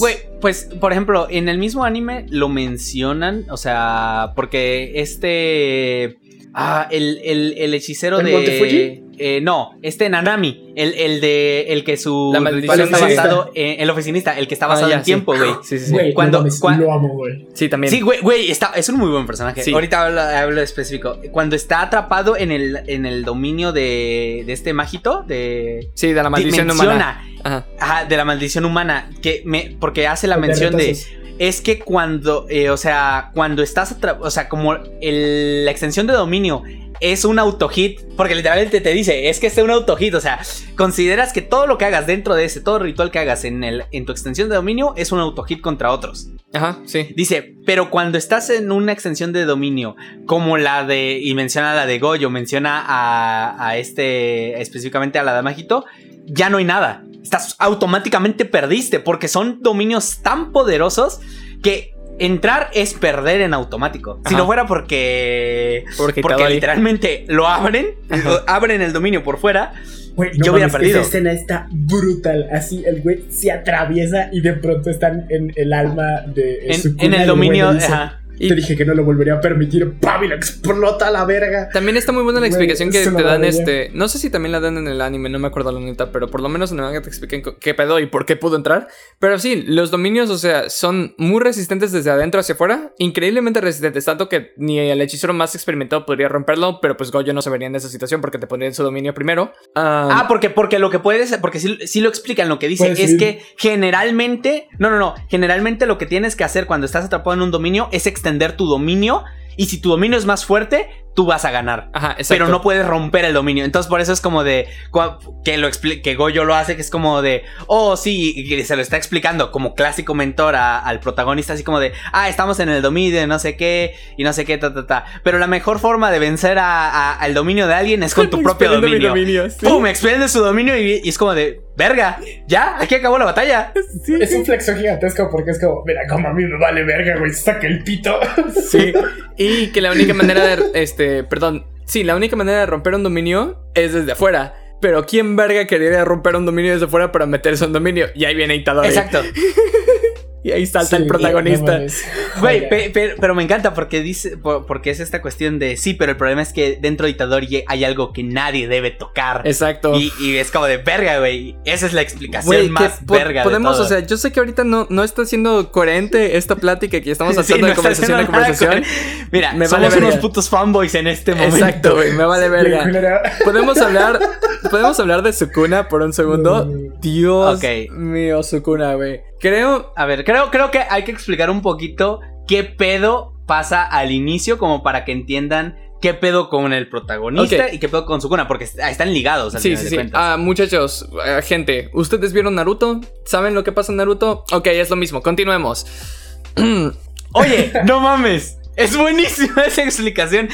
Güey, pues, por ejemplo, en el mismo anime lo mencionan, o sea, porque este... Ah, el, el, el hechicero de... eh, no, este Nanami, el, el de el que su La maldición está basado en el oficinista, el que está Ah, basado ya, en sí. tiempo, güey. *laughs* Sí, sí, sí. Güey, Cuando- no mames, cuan- lo amo, güey. Sí, también. Sí, güey, güey, está, es un muy buen personaje. Sí. Ahorita hablo, hablo específico. Cuando está atrapado en el, en el dominio de, de este mágito, de... Sí, de la maldición humana. Ajá. Ajá, de la maldición humana, que me, porque hace la mención de... Es que cuando, eh, o sea, cuando estás, atra- o sea, como el- la extensión de dominio es un autohit, porque literalmente te dice, es que es un autohit, o sea, consideras que todo lo que hagas dentro de ese, todo ritual que hagas en, el, en tu extensión de dominio es un autohit contra otros. Ajá, sí. Dice, pero cuando estás en una extensión de dominio, como la de, y menciona la de Goyo, menciona a, a este, específicamente a la de Majito, ya no hay nada. Estás automáticamente perdiste, porque son dominios tan poderosos que entrar es perder en automático. Si no fuera porque, Porque, porque literalmente lo abren, abren el dominio por fuera. Yo hubiera mames, perdido. Esa escena está brutal. Así el güey se atraviesa y de pronto están en el alma de En, su en el dominio, ajá. Y Te dije que no lo volvería a permitir. ¡Pam! Y lo explota a la verga. también está muy buena la explicación que te dan este. No sé si también la dan en el anime, no me acuerdo la neta, pero por lo menos en el manga te explican qué pedo y por qué pudo entrar. Pero sí, los dominios, o sea, son muy resistentes desde adentro hacia afuera, increíblemente resistentes, tanto que ni el hechicero más experimentado podría romperlo, pero pues Goyo no se vería en esa situación porque te pondría en su dominio primero. Ah, Ah, porque, porque lo que puedes, porque sí, sí lo explican, lo que dice Puedes es que generalmente, no, no, no, generalmente lo que tienes que hacer cuando estás atrapado en un dominio es extender tu dominio y si tu dominio es más fuerte, tú vas a ganar. Ajá, exacto. Pero no puedes romper el dominio. Entonces, por eso es como de. cua- Que lo que Goyo lo hace, que es como de. Oh, sí, y se lo está explicando como clásico mentor a- al protagonista, así como de. Ah, estamos en el dominio, no sé qué, y no sé qué, ta, ta, ta. Pero la mejor forma de vencer a- a- al dominio de alguien es con *laughs* tu propio dominio. dominio, sí. ¡Pum! Expende su dominio y, y es como de. Verga, ya, aquí acabó la batalla. Sí, Es un flexo gigantesco porque es como, mira, como a mí me vale verga, güey, saca el pito. Sí. Y que la única manera de. Este, perdón. Sí, la única manera de romper un dominio es desde afuera. Pero ¿quién verga quería romper un dominio desde afuera para meterse un dominio? Y ahí viene Itadori. Exacto. *laughs* Y ahí salta Sí, el protagonista. Güey, Joder. pe- pe- pero me encanta porque dice, po- porque es esta cuestión de sí, pero el problema es que dentro de Itadori hay algo que nadie debe tocar. Exacto. Y, y es como de verga, güey. Esa es la explicación más po- verga. de podemos, todo. o sea, yo sé que ahorita no, no está siendo coherente esta plática que estamos *laughs* haciendo de conversación a conversación. con- Mira, Me somos vale unos putos fanboys en este momento. Exacto, güey, me vale verga. Podemos hablar, podemos hablar de Sukuna por un segundo. No. Dios mío, Sukuna, güey. Creo, A ver, creo, creo que hay que explicar un poquito qué pedo pasa al inicio como para que entiendan qué pedo con el protagonista y qué pedo con Sukuna, porque est- están ligados al Sí, final sí, de sí. Ah, muchachos, eh, gente, ¿ustedes vieron Naruto? ¿Saben lo que pasa en Naruto? Ok, es lo mismo, continuemos. *clears throat* Oye, no mames. Es buenísima *laughs* esa explicación.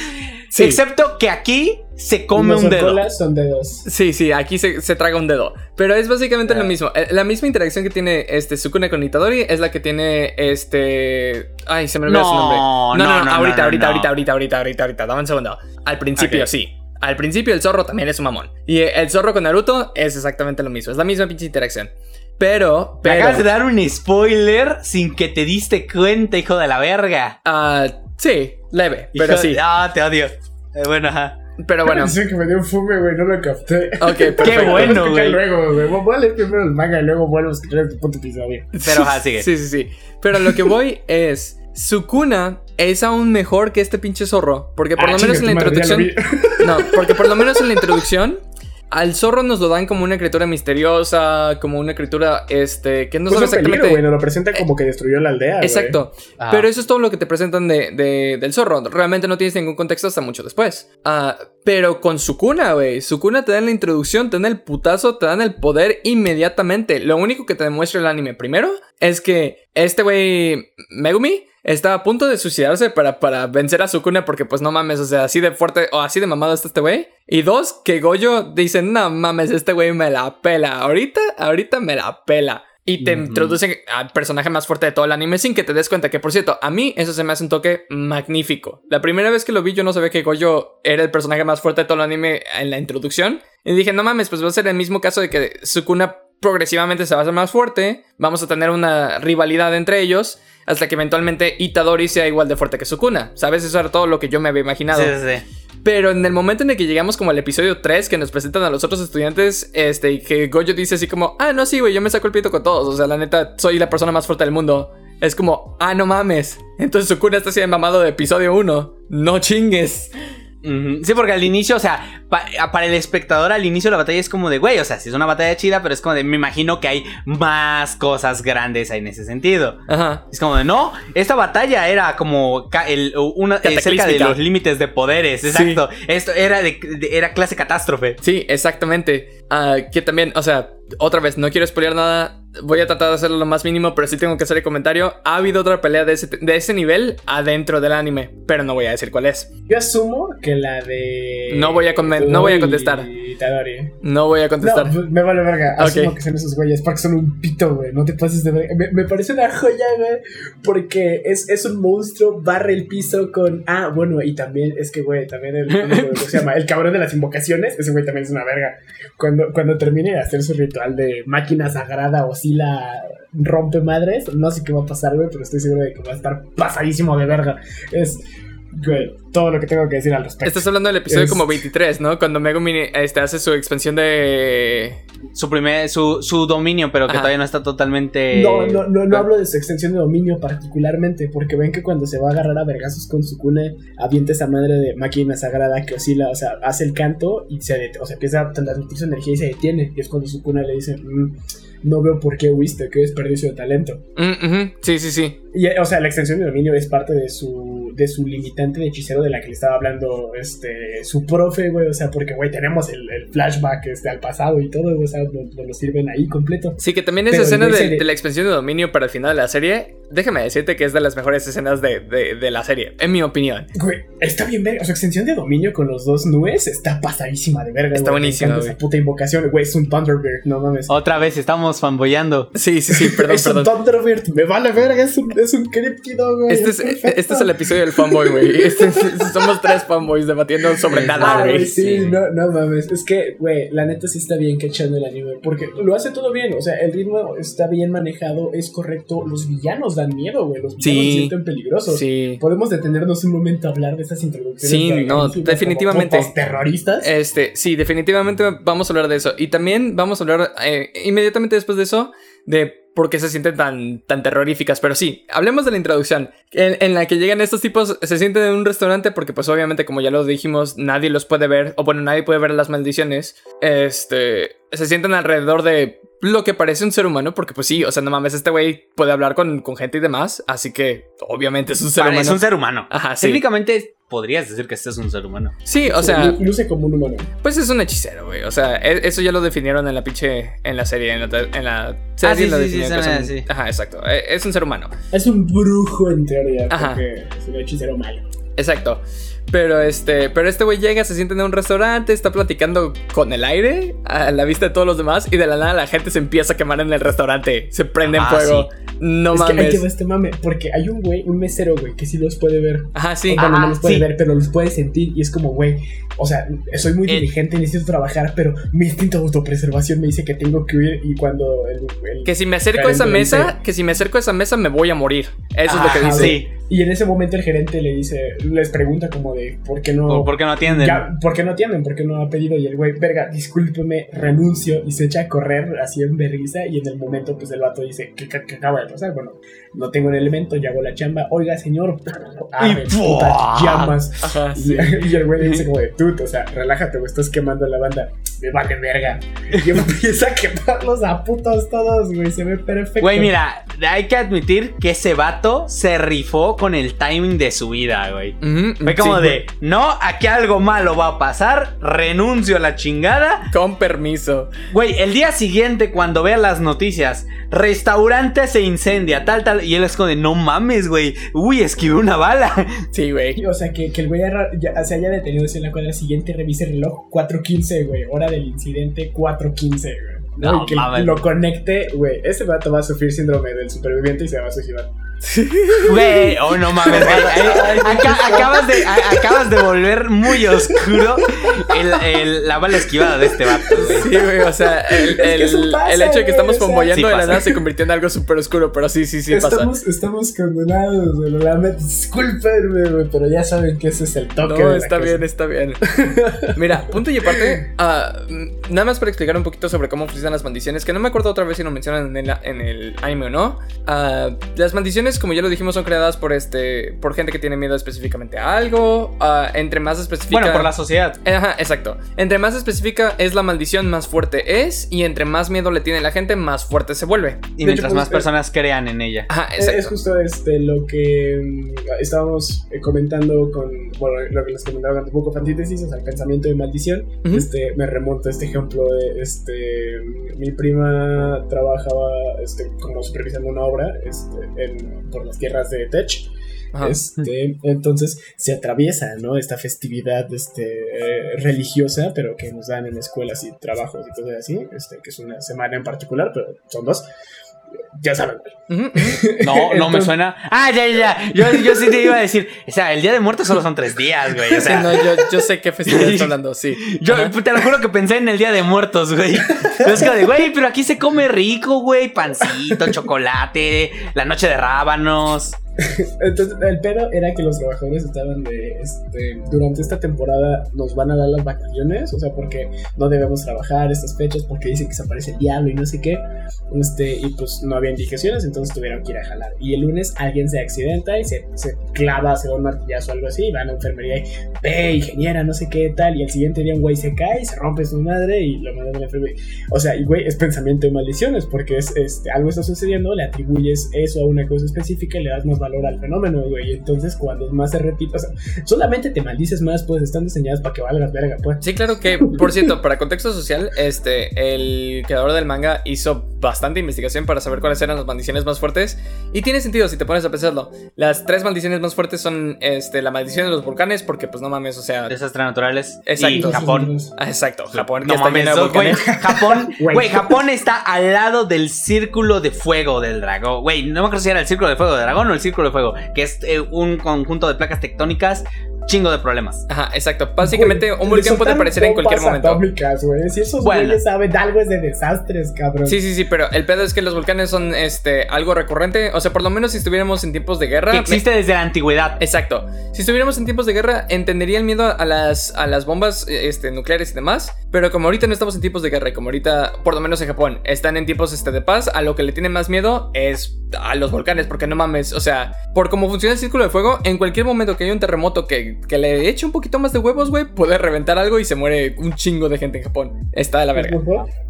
Sí. Excepto que aquí se come No un son dedo. colas, son dedos. Sí, sí, aquí se, se traga un dedo. Pero es básicamente Ah. lo mismo. Eh, La misma interacción que tiene este Sukuna con Itadori es la que tiene este. Ay, se me olvidó No, su nombre. No, no, no, no, no, ahorita, no, ahorita, no. ahorita, ahorita, ahorita, ahorita, ahorita. Dame un segundo. Al principio, sí. Al principio el zorro también es un mamón. Y eh, el zorro con Naruto es exactamente lo mismo. Es la misma pinche interacción. Pero, Me pero. acabas de dar un spoiler sin que te diste cuenta, hijo de la verga. ah, sí, leve, Hijo pero de- sí. Ah, te odio. Eh, bueno, ajá. Pero bueno. *laughs* Dice que me dio un fume, güey, no lo capté. Ok, *laughs* perfecto. bueno, Voy a escuchar güey. luego, güey. Voy a leer primero el manga y luego vuelvo a escuchar este puto episodio. Pero ajá, *laughs* sigue. Sí, sí, sí. Pero lo que voy es. Sukuna es aún mejor que este pinche zorro. Porque por Ah, lo menos en la chinga tu madre, ya lo introducción. No, porque por lo menos en la introducción. Al zorro nos lo dan como una criatura misteriosa, como una criatura, este, que no Puso sabe en peligro, exactamente. güey. Nos lo presenta como que destruyó la aldea. güey. Exacto. Ah. Pero eso es todo lo que te presentan de, de- del zorro. Realmente no tienes ningún contexto hasta mucho después. Ah, pero con Sukuna, güey. Sukuna te dan la introducción, te dan el putazo, te dan el poder inmediatamente. Lo único que te demuestra el anime primero es que este güey, Megumi, está a punto de suicidarse para, para vencer a Sukuna porque pues no mames, o sea, así de fuerte o así de mamado está este güey. Y dos, que Goyo dice, no mames, este güey me la pela. Ahorita, ahorita me la pela. Y te Ujú. introducen al personaje más fuerte de todo el anime sin que te des cuenta que, por cierto, a mí eso se me hace un toque magnífico. La primera vez que lo vi yo no sabía que Goyo era el personaje más fuerte de todo el anime en la introducción. Y dije, no mames, pues va a ser el mismo caso de que Sukuna progresivamente se va a hacer más fuerte. Vamos a tener una rivalidad entre ellos. Hasta que eventualmente Itadori sea igual de fuerte que Sukuna. ¿Sabes? Eso era todo lo que yo me había imaginado. Sí, sí, sí. Pero en el momento en el que llegamos como al episodio 3, que nos presentan a los otros estudiantes, este, y que Goyo dice así como, ah, no, sí, güey, yo me saco el pito con todos. O sea, la neta, soy la persona más fuerte del mundo. Es como, ah, no mames. Entonces Sukuna está así de mamado de episodio 1. No chingues. Sí, porque al inicio, o sea, pa- para el espectador al inicio la batalla es como de, güey, o sea, sí es una batalla chida, pero es como de, me imagino que hay más cosas grandes en ese sentido. Ajá. Es como de, no, esta batalla era como el, una, eh, cerca de los límites de poderes, exacto. Esto era de, de- era clase catástrofe. Sí, exactamente. Ah, que también, o sea, otra vez, no quiero spoilear nada. Voy a tratar de hacerlo lo más mínimo, pero sí tengo que hacer el comentario. Ha habido otra pelea de ese, de ese nivel adentro del anime, pero no voy a decir cuál es. Yo asumo que la de. No voy a no voy a contestar. Tadori. No voy a contestar. No, me vale verga. Asumo Ok. que son esos güeyes porque son un pito, güey. No te pases de verga. Me, me parece una joya, güey. Porque es, es un monstruo, barre el piso con. Ah, bueno, y también es que, güey, también el. ¿Cómo se llama? *laughs* El cabrón de las invocaciones. Ese güey también es una verga. Cuando, cuando termine de hacer su ritual de máquina sagrada, oscila, rompe madres. No sé qué va a pasar, güey, pero estoy seguro de que va a estar pasadísimo de verga. Es. Güey, todo lo que tengo que decir al respecto. Estás hablando del episodio Es- como 23, ¿no? Cuando Megumi este, hace su expansión de... Su primer, su, su dominio, pero que Ajá. todavía no está totalmente. No, no, no, no Ah. hablo de su extensión de dominio particularmente, porque ven que cuando se va a agarrar a vergazos con Sukune, avienta esa madre de máquina sagrada que oscila, o sea, hace el canto y se o sea, empieza a transmitir su energía y se detiene. Y es cuando Sukune le dice, "Mm, no veo por qué huiste, qué desperdicio de talento. Mm. Sí, sí, sí. Y, o sea, la extensión de dominio es parte de su, de su limitante de hechicero de la que le estaba hablando este, su profe, güey. O sea, porque, güey, tenemos el, el flashback este, al pasado y todo, güey, o sea, nos nos lo sirven ahí completo. Sí, que también esa Pero escena de, la expansión de dominio para el final de la serie, déjame decirte que es de las mejores escenas de, de- de la serie, en mi opinión. Güey, está bien verga. O sea, extensión de dominio con los dos nubes está pasadísima de verga. Está güey. Me buenísima. Esa puta invocación, güey, es un Thunderbird, no mames. Otra vez estamos fanboyando. Sí, sí, sí, perdón, es un perdón. Thunderbird, me vale verga, es un, es un críptido, güey. Este es, este es el episodio del fanboy, güey. Este es- somos tres fanboys debatiendo sobre nada, güey. sí, sí. No, no mames. Es que, güey, la neta sí está bien que echando el anime. Porque lo hace todo bien. O sea, el ritmo está bien manejado, es correcto. Los villanos dan miedo, güey. Los villanos Sí. se sienten peligrosos. Sí. Podemos detenernos un momento a hablar de esas introducciones. Sí, de no, definitivamente. terroristas. Este, sí, definitivamente vamos a hablar de eso. Y también vamos a hablar eh, inmediatamente después de eso de por qué se sienten tan, tan terroríficas. Pero sí, hablemos de la introducción. En, en la que llegan estos tipos, se sienten en un restaurante porque pues obviamente como ya lo dijimos, nadie los puede ver. O bueno, nadie puede ver las maldiciones. Este, se sienten alrededor de lo que parece un ser humano. Porque pues sí, o sea, no mames, este güey puede hablar con, con gente y demás. Así que obviamente es un ser Vale, humano. es un ser humano. Ajá, sí. Técnicamente podrías decir que este es un ser humano. Sí, o sea... Lu- Luce como un humano. Pues es un hechicero, güey. O sea, e- eso ya lo definieron en la pinche. En la serie. En la, en la serie Ah, sí, lo sí, definieron sí, que es un-. Ajá, exacto. E- Es un ser humano. Es un brujo en teoría. Ajá. Porque es un hechicero malo. Exacto. Pero este. Pero este güey llega, se siente en un restaurante, está platicando con el aire. A la vista de todos los demás. Y de la nada la gente se empieza a quemar en el restaurante. Se prende en Ah, fuego. No es que hay mames. que este mame. Porque hay un güey, un mesero, güey, que sí los puede ver. Ajá, sí. O bueno, Ah, no los puede sí. ver, pero los puede sentir. Y es como, güey, o sea, soy muy Eh. diligente, necesito trabajar, pero mi instinto de autopreservación me dice que tengo que huir. Y cuando el. el- Que si me acerco a esa mesa. dice- Que si me acerco a esa mesa me voy a morir. Eso es lo que dice. Sí. Y en ese momento el gerente le dice, les pregunta como de, ¿por qué no? ¿Por, qué no atienden? Ya, ¿Por qué no atienden? ¿Por qué no ha pedido? Y el güey, verga, discúlpeme, renuncio. Y se echa a correr así en berriza. Y en el momento, pues el vato dice, ¿qué, qué- qué acaba de pasar? Bueno, no tengo un elemento, ya hago la chamba. Oiga, señor. Arre, putas llamas. Ajá, Y, sí. *laughs* y el güey le dice como de, *laughs* tú, o sea, relájate, güey, estás quemando la banda. Me vale verga. Y empieza a quemarlos a putos todos, güey. Se ve perfecto. Güey, mira, hay que admitir que ese vato se rifó con el timing de su vida, güey. Ujú, Fue como sí. de, no, aquí algo malo va a pasar, renuncio a la chingada. Con permiso. Güey, el día siguiente cuando vea las noticias, restaurante se incendia, tal, tal, y él es como de, no mames, güey, uy, esquivé una bala. *laughs* Sí, güey. O sea, que, que el güey ya- se haya detenido en la cuadra siguiente, revise el reloj 4.15, güey. Hora del incidente 4.15, güey. No, y que mames. lo conecte, güey. Ese vato va a sufrir síndrome del superviviente y se va a suicidar. Güey, oh no mames, güey. Acá- acabas, de, a- acabas de volver muy oscuro el, el- la bala esquivada de este vato, güey. Sí, güey, o sea, el, que el- eso pasa, el hecho de que estamos güey, o sea- bomboyando Sí de la nada se convirtió en algo súper oscuro, pero sí, sí, sí pasa. estamos, estamos condenados, güey. La discúlpenme, güey, pero ya saben que ese es el toque. No, la está cosa. bien, está bien. *laughs* Mira, punto y aparte, ah, nada más para explicar un poquito sobre cómo funcionan las maldiciones, que no me acuerdo otra vez si lo mencionan en el, en el anime o no. Ah, las maldiciones, como ya lo dijimos, son creadas por este por gente que tiene miedo específicamente a algo. Ah, entre más específica. Bueno, por la sociedad. Ajá, exacto. Entre más específica es la maldición, más fuerte es. Y entre más miedo le tiene la gente, más fuerte se vuelve. Y De mientras hecho, más personas crean en ella. Ajá, Es, justo este lo que mm, estábamos eh, comentando con bueno, lo que les comentaba un poco antítesis, o sea, el pensamiento de maldición. Ujú. Este me remonta a este ejemplo de este mi prima trabajaba este como supervisando una obra este, en- por las tierras de Tech. Ajá. Este, entonces se atraviesa, ¿no? Esta festividad este, eh, religiosa, pero que nos dan en escuelas y trabajos y cosas así, este, que es una semana en particular, pero son dos. Ya saben. *laughs* No, no me suena. Ah, ya, ya, ya. Yo, yo sí te iba a decir. O sea, el día de muertos solo son tres días, güey. O Sí, sea, no, yo, yo sé qué festividad *laughs* está hablando, sí. yo Ajá. te lo juro que pensé en el día de muertos, güey. Pero es de, güey, pero aquí se come rico, güey. Pancito, chocolate, la noche de rábanos. *laughs* Entonces, el pedo era que los trabajadores estaban de, este, durante esta temporada nos van a dar las vacaciones, o sea, porque no debemos trabajar estas fechas, porque dicen que se aparece el diablo y no sé qué, este, y pues no había indicaciones, entonces tuvieron que ir a jalar. Y el lunes alguien se accidenta y se, se clava, se da un martillazo o algo así, y van a la enfermería y, ve, ingeniera, no sé qué tal, y el siguiente día un güey se cae y se rompe su madre y lo mandan a la enfermería. O sea, y güey, es pensamiento de maldiciones, porque es, este, algo está sucediendo, le atribuyes eso a una cosa específica y le das más valor al fenómeno, güey. Entonces, cuando más se repite, o sea, solamente te maldices más, pues están diseñadas para que valgas verga, pues. Sí, claro que, por cierto, para contexto social, este, el creador del manga hizo bastante investigación para saber cuáles eran las maldiciones más fuertes. Y tiene sentido si te pones a pensarlo. Las tres maldiciones más fuertes son este, la maldición de los volcanes, porque pues no mames, o sea. Desastres naturales. Exacto. Y Japón. Ah, exacto, Japón, No mames. Japón, *laughs* güey, Japón está al lado del círculo de fuego del dragón. Güey, no me acuerdo si era el círculo de fuego del dragón o el círculo de fuego, que es eh, un conjunto de placas tectónicas, chingo de problemas. Ajá, exacto. Básicamente, un volcán puede aparecer en cualquier momento. atómicas, güey. Si esos Bueno. güeyes saben algo es de desastres, cabrón. Sí, sí, sí, pero el pedo es que los volcanes son este, algo recurrente. O sea, por lo menos si estuviéramos en tiempos de guerra. Que me- existe desde la antigüedad. Exacto. Si estuviéramos en tiempos de guerra, entendería el miedo a las, a las bombas este, nucleares y demás. Pero como ahorita no estamos en tiempos de guerra, y como ahorita, por lo menos en Japón, están en tiempos este, de paz, a lo que le tiene más miedo es a los volcanes, porque no mames. O sea, por cómo funciona el círculo de fuego, en cualquier momento que haya un terremoto que, que le eche un poquito más de huevos, güey, puede reventar algo y se muere un chingo de gente en Japón. Está de la verga.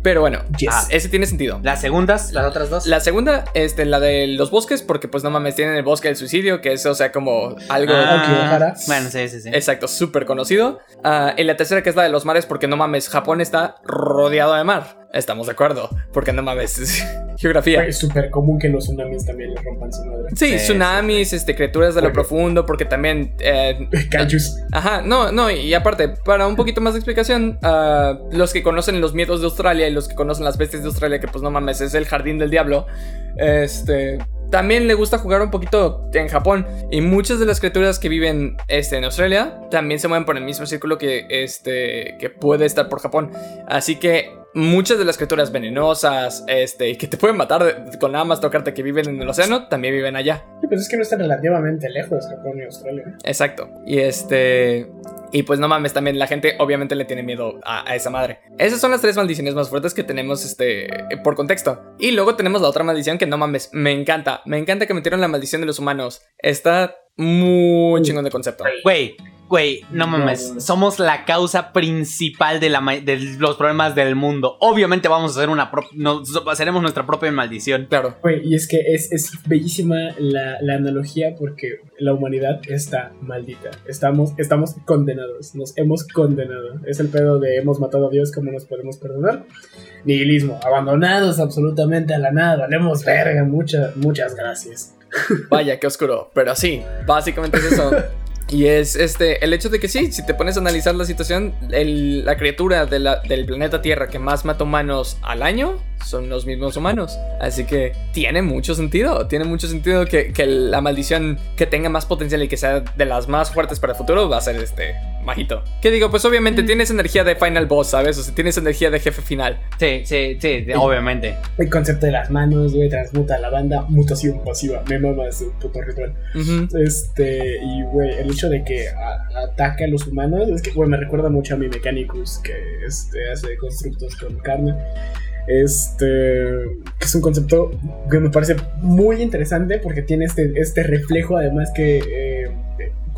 Pero bueno, Yes. ah, ese tiene sentido. Las segundas, las otras dos. La segunda, este, la de los bosques, porque pues no mames, tienen el bosque del suicidio, que es, o sea, como algo... Ah, Okihara. bueno, sí, sí, sí. Exacto, súper conocido. Ah, y la tercera que es la de los mares, porque no mames, Japón está rodeado de mar. Estamos de acuerdo, porque no mames, *laughs* geografía. Es súper común que los tsunamis también le rompan su madre. Sí, Sí, tsunamis, este, criaturas de lo profundo, porque también... eh. *laughs* Ajá, no, no, y aparte, para un poquito más de explicación, ah, los que conocen los miedos de Australia y los que conocen las bestias de Australia, que pues no mames, es el jardín del diablo, este, también le gusta jugar un poquito en Japón. Y muchas de las criaturas que viven este, en Australia también se mueven por el mismo círculo que, este, que puede estar por Japón. Así que muchas de las criaturas venenosas, este, y que te pueden matar de- con nada más tocarte que viven en el océano, también viven allá. Sí, pues es que no están relativamente lejos Japón y Australia. Exacto. Y este. Y pues no mames, también la gente obviamente le tiene miedo a, a esa madre. Esas son las tres maldiciones más fuertes que tenemos, este, por contexto. Y luego tenemos la otra maldición que no mames, me encanta. Me encanta que metieron la maldición de los humanos. Está muy chingón de concepto. Güey, güey, no mames. No. Somos la causa principal de, la de los problemas del mundo. Obviamente vamos a hacer una nos- haremos nuestra propia maldición. Claro. Güey, y es que es, es bellísima la, la analogía porque la humanidad está maldita. Estamos, estamos condenados, nos hemos condenado. Es el pedo de hemos matado a Dios, ¿cómo nos podemos perdonar? Nihilismo, abandonados absolutamente a la nada, valemos verga, muchas, muchas gracias. Vaya, qué oscuro. Pero sí, básicamente es eso. *laughs* Y es este el hecho de que sí, si te pones a analizar la situación, la criatura del planeta Tierra que más mata humanos al año son los mismos humanos. Así que tiene mucho sentido. Tiene mucho sentido que, la maldición que tenga más potencial y que sea de las más fuertes para el futuro va a ser este majito. ¿Qué digo? Pues obviamente mm. tienes energía de final boss, ¿sabes? O sea, tienes energía de jefe final. Sí, sí, sí, obviamente. El concepto de las manos, güey, transmuta a la banda, mutación pasiva. Me mama ese puto ritual. Este, y güey, el hecho de que ataque a los humanos es que, güey, me recuerda mucho a mi Mechanicus que este, hace constructos con carne. Este, que es un concepto que me parece muy interesante porque tiene este, este reflejo además que eh,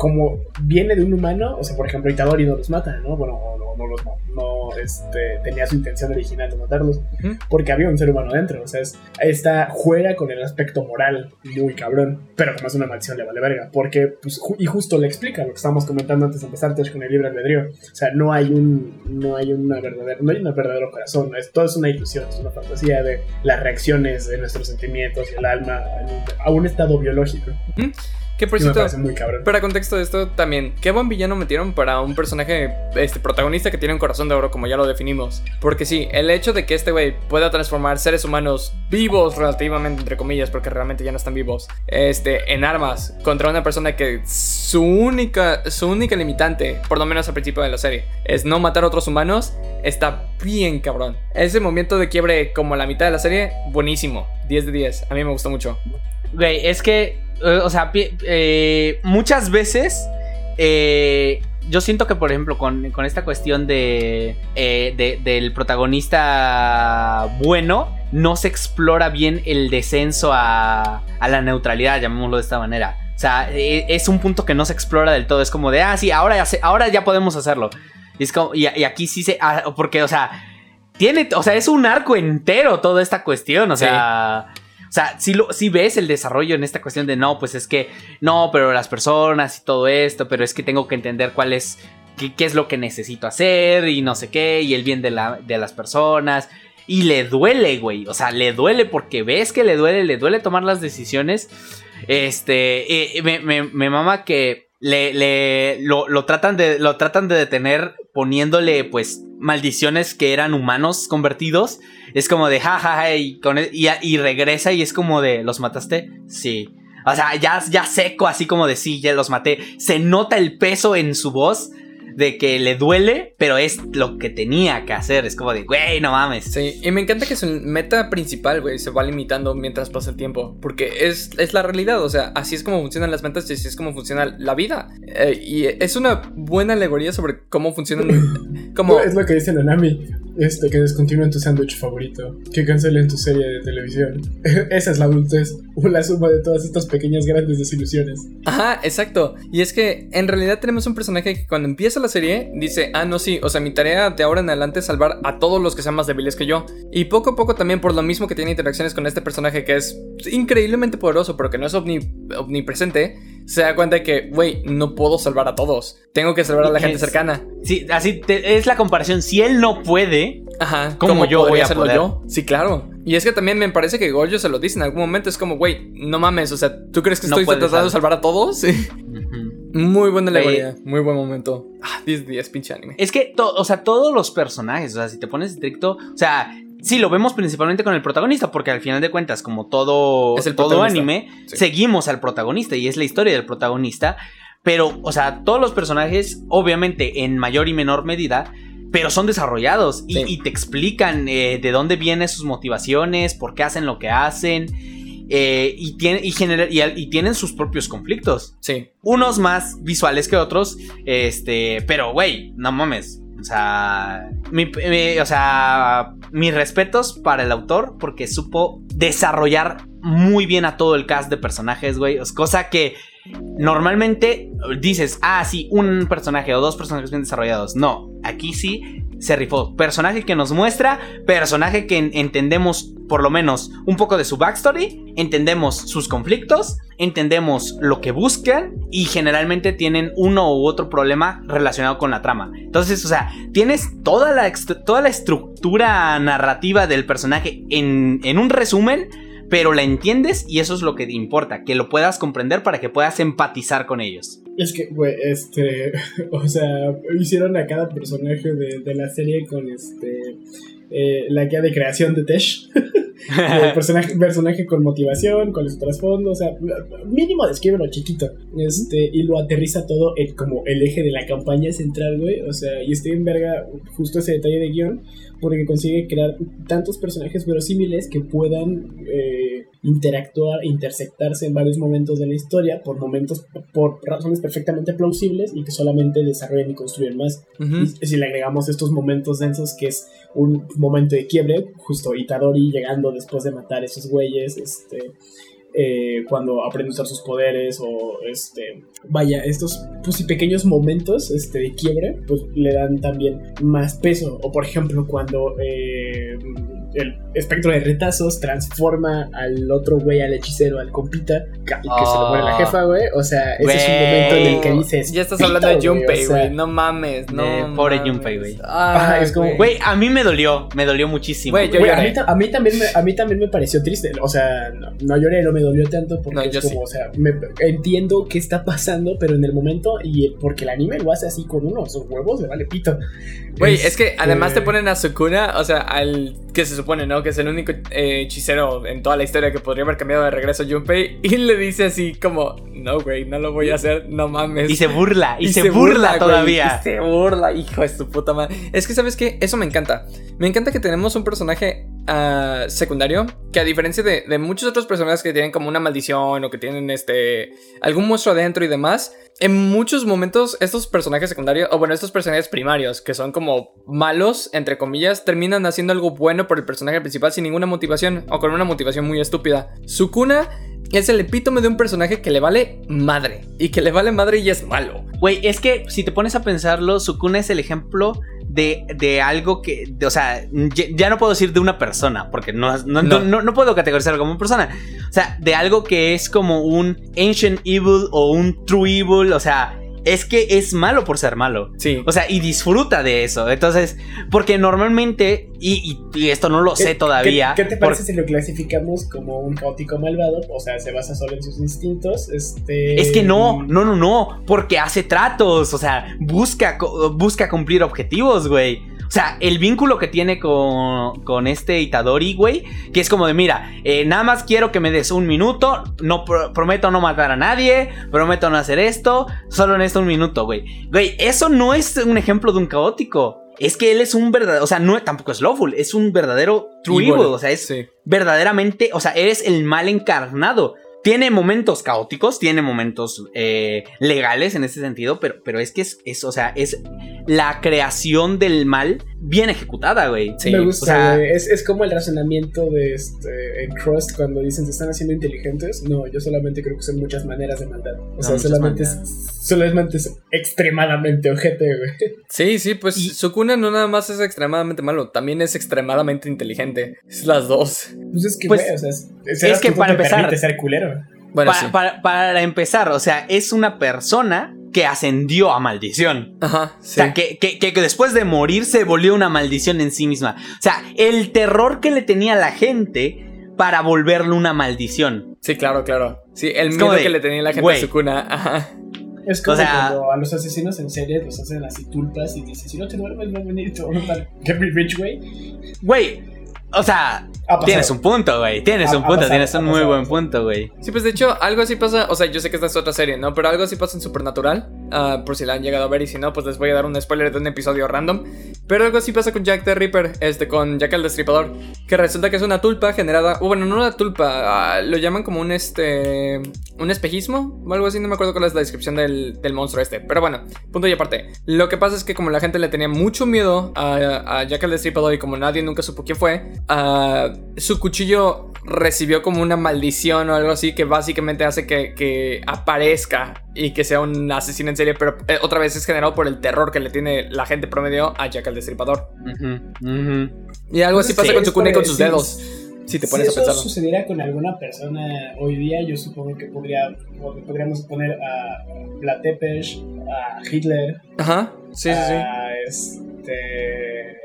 como viene de un humano, o sea, por ejemplo, Itadori no los mata, ¿no? Bueno, no, no los no, este, tenía su intención original de matarlos, porque había un ser humano dentro, o sea, es, está, juega con el aspecto moral muy cabrón, pero como es una maldición le vale verga, porque, pues, y justo le explica lo que estábamos comentando antes de empezar con el libre albedrío, o sea, no hay un, no hay una verdadera, no hay un verdadero corazón, es, todo es una ilusión, es una fantasía de las reacciones de nuestros sentimientos y el alma a un estado biológico. Que por cierto, para contexto de esto, también, qué buen villano metieron para un personaje este, protagonista que tiene un corazón de oro, como ya lo definimos. Porque sí, el hecho de que este güey pueda transformar seres humanos vivos, relativamente, entre comillas, porque realmente ya no están vivos, este, en armas contra una persona que su única, su única limitante, por lo menos al principio de la serie, es no matar a otros humanos, está bien cabrón. Ese momento de quiebre, como la mitad de la serie, buenísimo. 10 de 10. A mí me gustó mucho. Güey, es que o sea, eh, muchas veces eh, yo siento que, por ejemplo, con, esta cuestión de, del protagonista bueno, no se explora bien el descenso a, la neutralidad, llamémoslo de esta manera. O sea, es un punto que no se explora del todo. Es como de, ah, sí, ahora ya, ahora ya podemos hacerlo. Y, es como, y, aquí sí se. Ah, porque, o sea, tiene. O sea, es un arco entero toda esta cuestión. O sea. O sea, si, ves el desarrollo en esta cuestión de no, pues es que no, pero las personas y todo esto, pero es que tengo que entender cuál es, qué, es lo que necesito hacer y no sé qué, y el bien de, la, de las personas. Y le duele, güey. O sea, le duele porque ves que le duele, le duele tomar las decisiones. Este, eh, me, me, mama que le, le lo, lo, tratan de, lo tratan de detener poniéndole, pues, maldiciones que eran humanos convertidos. Es como de jajaja y, con, e, y, regresa y es como de, ¿los mataste? Sí. O sea, ya, ya seco, así como de sí, ya los maté. Se nota el peso en su voz de que le duele, pero es lo que tenía que hacer. Es como de, güey, no mames. Sí, y me encanta que su meta principal, güey, se va limitando mientras pasa el tiempo. Porque es, es la realidad, o sea, así es como funcionan las metas y así es como funciona la vida. Eh, y es una buena alegoría sobre cómo funcionan. *laughs* como... Es lo que dice Nanami. Este, que descontinúen tu sándwich favorito, que cancelen tu serie de televisión. *laughs* Esa es la adultez, la suma de todas estas pequeñas grandes desilusiones. Ajá, exacto. Y es que en realidad tenemos un personaje que cuando empieza la serie dice, ah, no, sí, o sea, mi tarea de ahora en adelante es salvar a todos los que sean más débiles que yo. Y poco a poco también por lo mismo que tiene interacciones con este personaje que es increíblemente poderoso, pero que no es omnipresente, se da cuenta de que, güey, no puedo salvar a todos. Tengo que salvar a la gente cercana. Sí, así es la comparación. Si él no puede, Ajá, como yo voy a hacerlo yo. Sí, claro. Y es que también me parece que Goyo se lo dice en algún momento. Es como, güey, no mames. O sea, ¿tú crees que estoy tratando de salvar a todos? *laughs* Sí. Muy buena alegoría, muy buen momento. Ah, 10 días, pinche anime. Es que, o sea, todos los personajes, o sea, si te pones estricto, o sea, sí, lo vemos principalmente con el protagonista, porque al final de cuentas, como todo, es el todo anime, seguimos al protagonista y es la historia del protagonista. Pero, o sea, todos los personajes, obviamente, en mayor y menor medida, pero son desarrollados y, te explican eh, de dónde vienen sus motivaciones, por qué hacen lo que hacen. Eh, y, y, tienen sus propios conflictos. Sí. Unos más visuales que otros. Este. Pero, güey, no mames. O sea, o sea, mis respetos para el autor porque supo desarrollar muy bien a todo el cast de personajes, güey. Cosa que normalmente dices, ah, sí, un personaje o dos personajes bien desarrollados. No, aquí sí se rifó. Personaje que nos muestra, personaje que entendemos por lo menos un poco de su backstory, entendemos sus conflictos, entendemos lo que buscan y generalmente tienen uno u otro problema relacionado con la trama. Entonces, o sea, tienes toda la, toda la estructura narrativa del personaje en, en un resumen pero la entiendes y eso es lo que importa, que lo puedas comprender para que puedas empatizar con ellos. Es que, güey, este. *laughs* O sea, hicieron a cada personaje de, de la serie con este. Eh, la guía de creación de Tesh. *laughs* *laughs* personaje con motivación, con su trasfondo, o sea, mínimo descríbelo chiquito. Este, y lo aterriza todo en como el eje de la campaña central, güey. O sea, y estoy en verga justo ese detalle de guion, porque consigue crear tantos personajes verosímiles que puedan eh, interactuar, intersectarse en varios momentos de la historia, por momentos, por razones perfectamente plausibles y que solamente desarrollan y construyen más. y si le agregamos estos momentos densos, que es un momento de quiebre, justo Itadori llegando después de matar a esos güeyes, este, eh, cuando aprende a usar sus poderes o este, vaya, estos pues, pequeños momentos este, de quiebre, pues le dan también más peso. O por ejemplo, cuando eh, el espectro de retazos transforma al otro güey, al hechicero, al compita, y que se le muere la jefa, güey. O sea, ese es un momento en el que dices. Ya estás hablando de Junpei, güey. no mames, no. pobre Junpei, güey. es como, güey, a mí me dolió, me dolió muchísimo. Güey, a, mí, también me, a mí también me pareció triste. O sea, no, lloré, no me dolió tanto porque es como, o sea, entiendo qué está pasando, pero en el momento, y porque el anime lo hace así con unos huevos, le vale pito. Güey, es, que además te ponen a Sukuna, o sea, al que se supone, ¿no? Que es el único eh, hechicero en toda la historia que podría haber cambiado de regreso a Junpei. *laughs* Y le dice así como, no, güey, no lo voy a hacer, no mames. Y se burla, y, *laughs* se, burla, todavía. y se burla, hijo de su puta madre. Es que, ¿sabes qué? Eso me encanta. Me encanta que tenemos un personaje uh, secundario que a diferencia de, de, muchos otros personajes que tienen como una maldición o que tienen este algún monstruo adentro y demás, en muchos momentos estos personajes secundarios, o bueno, estos personajes primarios, que son como malos, entre comillas, terminan haciendo algo bueno por el personaje principal sin ninguna motivación o con una motivación muy estúpida. Sukuna es el epítome de un personaje que le vale madre. Y que le vale madre y es malo. Güey, es que si te pones a pensarlo, Sukuna es el ejemplo de, de algo que, o sea, ya, no puedo decir de una persona, porque no no, no. no, puedo categorizarlo como una persona. O sea, de algo que es como un ancient evil o un true evil, o sea, es que es malo por ser malo. Sí. O sea, y disfruta de eso. Entonces, porque normalmente, y, esto no lo sé todavía. ¿Qué, te parece si lo clasificamos como un caótico malvado? O sea, se basa solo en sus instintos. Este. Es que no, no, no, no. Porque hace tratos. O sea, busca, busca cumplir objetivos, güey. O sea, el vínculo que tiene con, este Itadori, güey, que es como de, mira, eh, nada más quiero que me des un minuto, no prometo no matar a nadie, prometo no hacer esto, solo en esto un minuto, güey. Güey, eso no es un ejemplo de un caótico. Es que él es un verdadero, o sea, no tampoco es lawful, es un verdadero true evil, o sea, es verdaderamente, o sea, eres el mal encarnado. Tiene momentos caóticos, tiene momentos eh, legales en ese sentido, pero, pero es que es, es, o sea, es la creación del mal bien ejecutada, güey. Sí, me gusta, es, como el razonamiento de este, en Crust cuando dicen se están haciendo inteligentes. No, yo solamente creo que son muchas maneras de maldad. O sea, solamente es, solamente es extremadamente ojete, güey. Sí, sí, pues Sukuna no nada más es extremadamente malo, también es extremadamente inteligente. Es las dos. Pues es que, pues, güey, o sea, es, que para empezar. ser culero. Bueno, para, empezar, o sea, es una persona que ascendió a maldición. Ajá. O sea, que, que, después de morir se volvió una maldición en sí misma. O sea, el terror que le tenía la gente para volverle una maldición. Sí, claro, claro. Sí, el miedo que le tenía la gente a su cuna. Ajá. Es como cuando a los asesinos en serie los hacen así tulpas y dicen, si no te duermes, no venir tu *laughs* Rich, güey. Güey, o sea, tienes un punto, güey. Tienes un punto, tienes un muy buen punto, güey. Sí, pues de hecho, algo así pasa. O sea, yo sé que esta es otra serie, ¿no? Pero algo así pasa en Supernatural. Uh, por si la han llegado a ver. Y si no, pues les voy a dar un spoiler de un episodio random. Pero algo así pasa con Jack the Ripper, este, con Jack el Destripador. Que resulta que es una tulpa generada. Uh, bueno, no una tulpa. Uh, lo llaman como un este. Un espejismo o algo así. No me acuerdo cuál es la descripción del, del monstruo este. Pero bueno, punto y aparte. Lo que pasa es que como la gente le tenía mucho miedo a, a Jack el Destripador y como nadie nunca supo quién fue. Uh, su cuchillo recibió como una maldición o algo así que básicamente hace que, aparezca y que sea un asesino en serie, pero eh, otra vez es generado por el terror que le tiene la gente promedio a Jack el Destripador. Y algo así pasa con su cuna y con sus dedos. Si te pones si eso sucediera con alguna persona hoy día, yo supongo que podría, podríamos poner a Vlad a Hitler. Ajá, sí, sí, sí. A este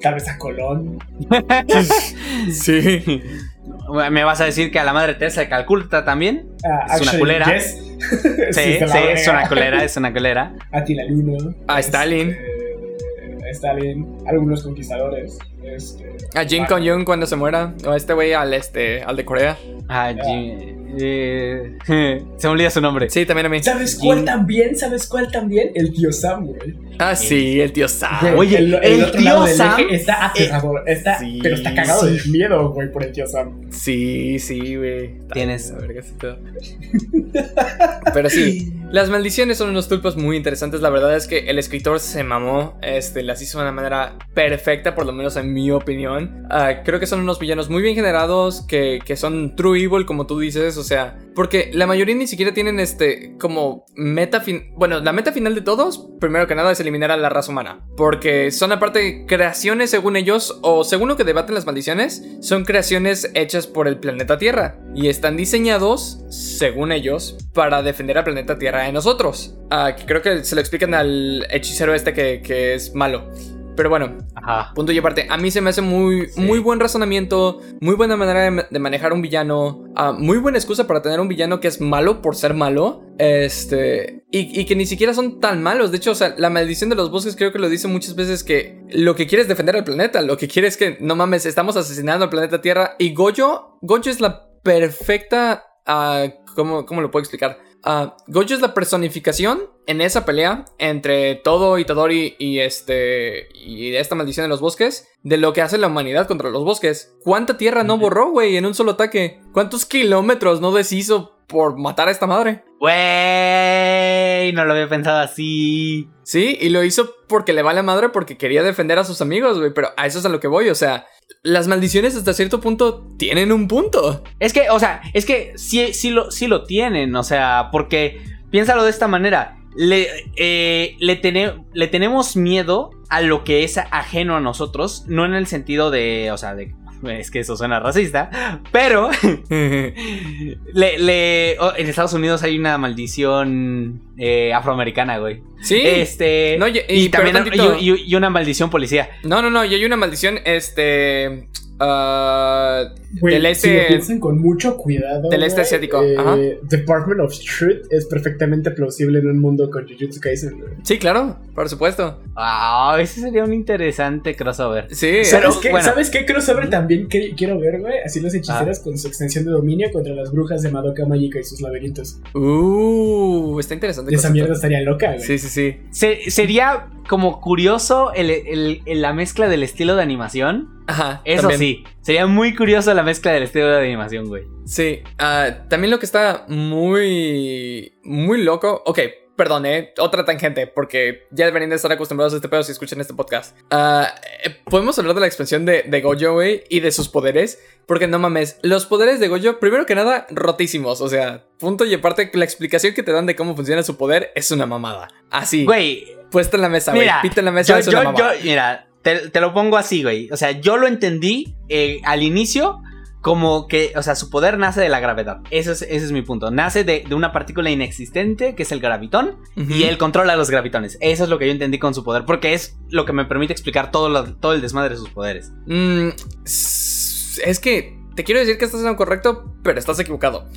Tal vez a Colón. *laughs* sí. ¿Me vas a decir que a la madre Teresa de Calculta también? Ah, es una culera. *laughs* Sí, sí, es una colera, es una colera. A Tilaluno. A Stalin. Este, a Stalin. Algunos conquistadores. Este, A Jin Kong Jung cuando se muera. O a este güey al, este, al de Corea. Ah, Jim- eh, *laughs* se me olvida su nombre. Sí, también a mí. ¿Sabes cuál también? ¿Sabes cuál también? El tío Sam, güey. Ah, sí, el tío Sam. Güey, Oye, el otro tío lado del Sam, eje está aterrador. está, sí, pero está cagado sí. de miedo, güey, por el tío Sam. Sí, sí, güey. Tienes- La verga, ese pedo. *laughs* Pero sí, las maldiciones son unos tulpos muy interesantes. La verdad es que el escritor se mamó. Este, las hizo de una manera perfecta, por lo menos en mi opinión. Ah, creo que son unos villanos muy bien generados, que, que son true evil, como tú dices. O sea, porque la mayoría ni siquiera tienen este, como meta fin. Bueno, la meta final de todos, primero que nada, es eliminar a la raza humana. Porque son aparte creaciones, según ellos, o según lo que debaten las maldiciones, son creaciones hechas por el planeta Tierra. Y están diseñados, según ellos, para defender al planeta Tierra de nosotros. Ah, creo que se lo explican al hechicero este que, que es malo. Pero bueno, Ajá. punto y aparte, a mí se me hace muy, Sí. muy buen razonamiento, muy buena manera de, ma- de manejar un villano, ah, muy buena excusa para tener un villano que es malo por ser malo, este, y, y que ni siquiera son tan malos. De hecho, o sea, la maldición de los bosques creo que lo dice muchas veces que lo que quiere es defender al planeta, lo que quiere es que, no mames, estamos asesinando al planeta Tierra. Y Goyo, Goyo es la perfecta, ah, ¿cómo, ¿cómo lo puedo explicar? Ah, Gojo es la personificación en esa pelea entre todo Itadori y este y esta maldición de los bosques de lo que hace la humanidad contra los bosques. ¿Cuánta tierra no borró, güey, en un solo ataque? ¿Cuántos kilómetros no deshizo por matar a esta madre? Güey, no lo había pensado así. Sí, y lo hizo porque le va la madre porque quería defender a sus amigos, güey, pero a eso es a lo que voy, o sea, las maldiciones hasta cierto punto tienen un punto. Es que, o sea, es que sí, sí, lo, sí lo tienen, o sea, porque piénsalo de esta manera. Le, eh, le, le tenemos miedo a lo que es ajeno a nosotros, no en el sentido de, o sea, de, *laughs* es que eso suena racista, pero *laughs* le, le- oh, en Estados Unidos hay una maldición eh, afroamericana, güey. sí. Este, No, y- y, y- pero también y una maldición policía. No, no, no, y hay una maldición, este... ah, Güey, Del si este- lo piensan con mucho cuidado. del este asiático, eh, ajá. Department of Truth es perfectamente plausible en un mundo con Jujutsu Kaisen. sí, claro, por supuesto. Ah, ese sería un interesante crossover. Sí. ¿Sabes, Pero, qué, bueno. ¿Sabes qué crossover también que- quiero ver, güey? Así las hechiceras con su extensión de dominio contra las brujas de Madoka Mágica y sus laberintos. Uh, está interesante. Esa mierda estaría loca, güey. Sí, sí, sí. Se- sería como curioso el- el- el- la mezcla del estilo de animación. Ajá. Eso también. sí, sería muy curioso la mezcla del estilo de animación, güey. Sí. ah, también lo que está muy. Muy loco. Ok, perdón, eh. Otra tangente, porque ya deberían de estar acostumbrados a este pedo si escuchan este podcast. Eh, Podemos hablar de la expansión de, de Gojo, güey, y de sus poderes. Porque no mames, los poderes de Gojo, primero que nada, rotísimos. O sea, punto y aparte, la explicación que te dan de cómo funciona su poder es una mamada. Así, Güey, puesta en la mesa, güey. Pita en la mesa, yo, es una yo- mamada. yo- mira, te, te lo pongo así, güey. O sea, yo lo entendí eh, al inicio como que, o sea, su poder nace de la gravedad. Eso es, ese es mi punto. Nace de, de una partícula inexistente, que es el gravitón, y él controla los gravitones. Eso es lo que yo entendí con su poder, porque es lo que me permite explicar todo, lo- todo el desmadre de sus poderes. Mm, es que te quiero decir que estás en lo correcto, pero estás equivocado.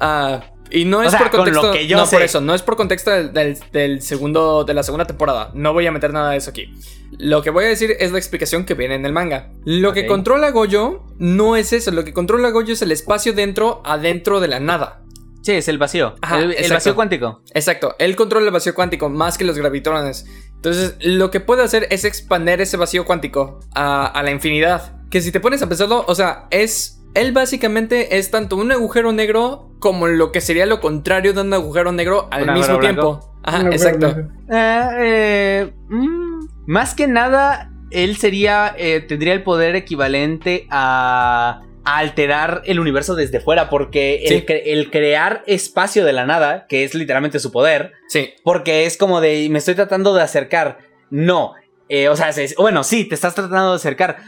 Ah, y no O es sea, por con contexto. lo que yo no sé. por eso, no es por contexto del, del- del segundo, de la segunda temporada. No voy a meter nada de eso aquí. Lo que voy a decir es la explicación que viene en el manga. Lo que controla Goyo no es eso. Lo que controla Goyo es el espacio dentro, adentro de la nada. Sí, es el vacío. Ajá, el, vacío cuántico. Exacto, él controla el vacío cuántico más que los gravitones. Entonces, lo que puede hacer es expander ese vacío cuántico a, a la infinidad. Que si te pones a pensarlo, o sea, es. Él básicamente es tanto un agujero negro como lo que sería lo contrario de un agujero negro al Un mismo tiempo. blanco. Ajá, exacto. güey, Eh, eh, mm, más que nada, él sería. eh, tendría el poder equivalente a. a alterar el universo desde fuera. Porque Sí. el, cre- el crear espacio de la nada, que es literalmente su poder. Sí, Porque es como de. Me estoy tratando de acercar. No. Eh, o sea, es- bueno, sí, te estás tratando de acercar.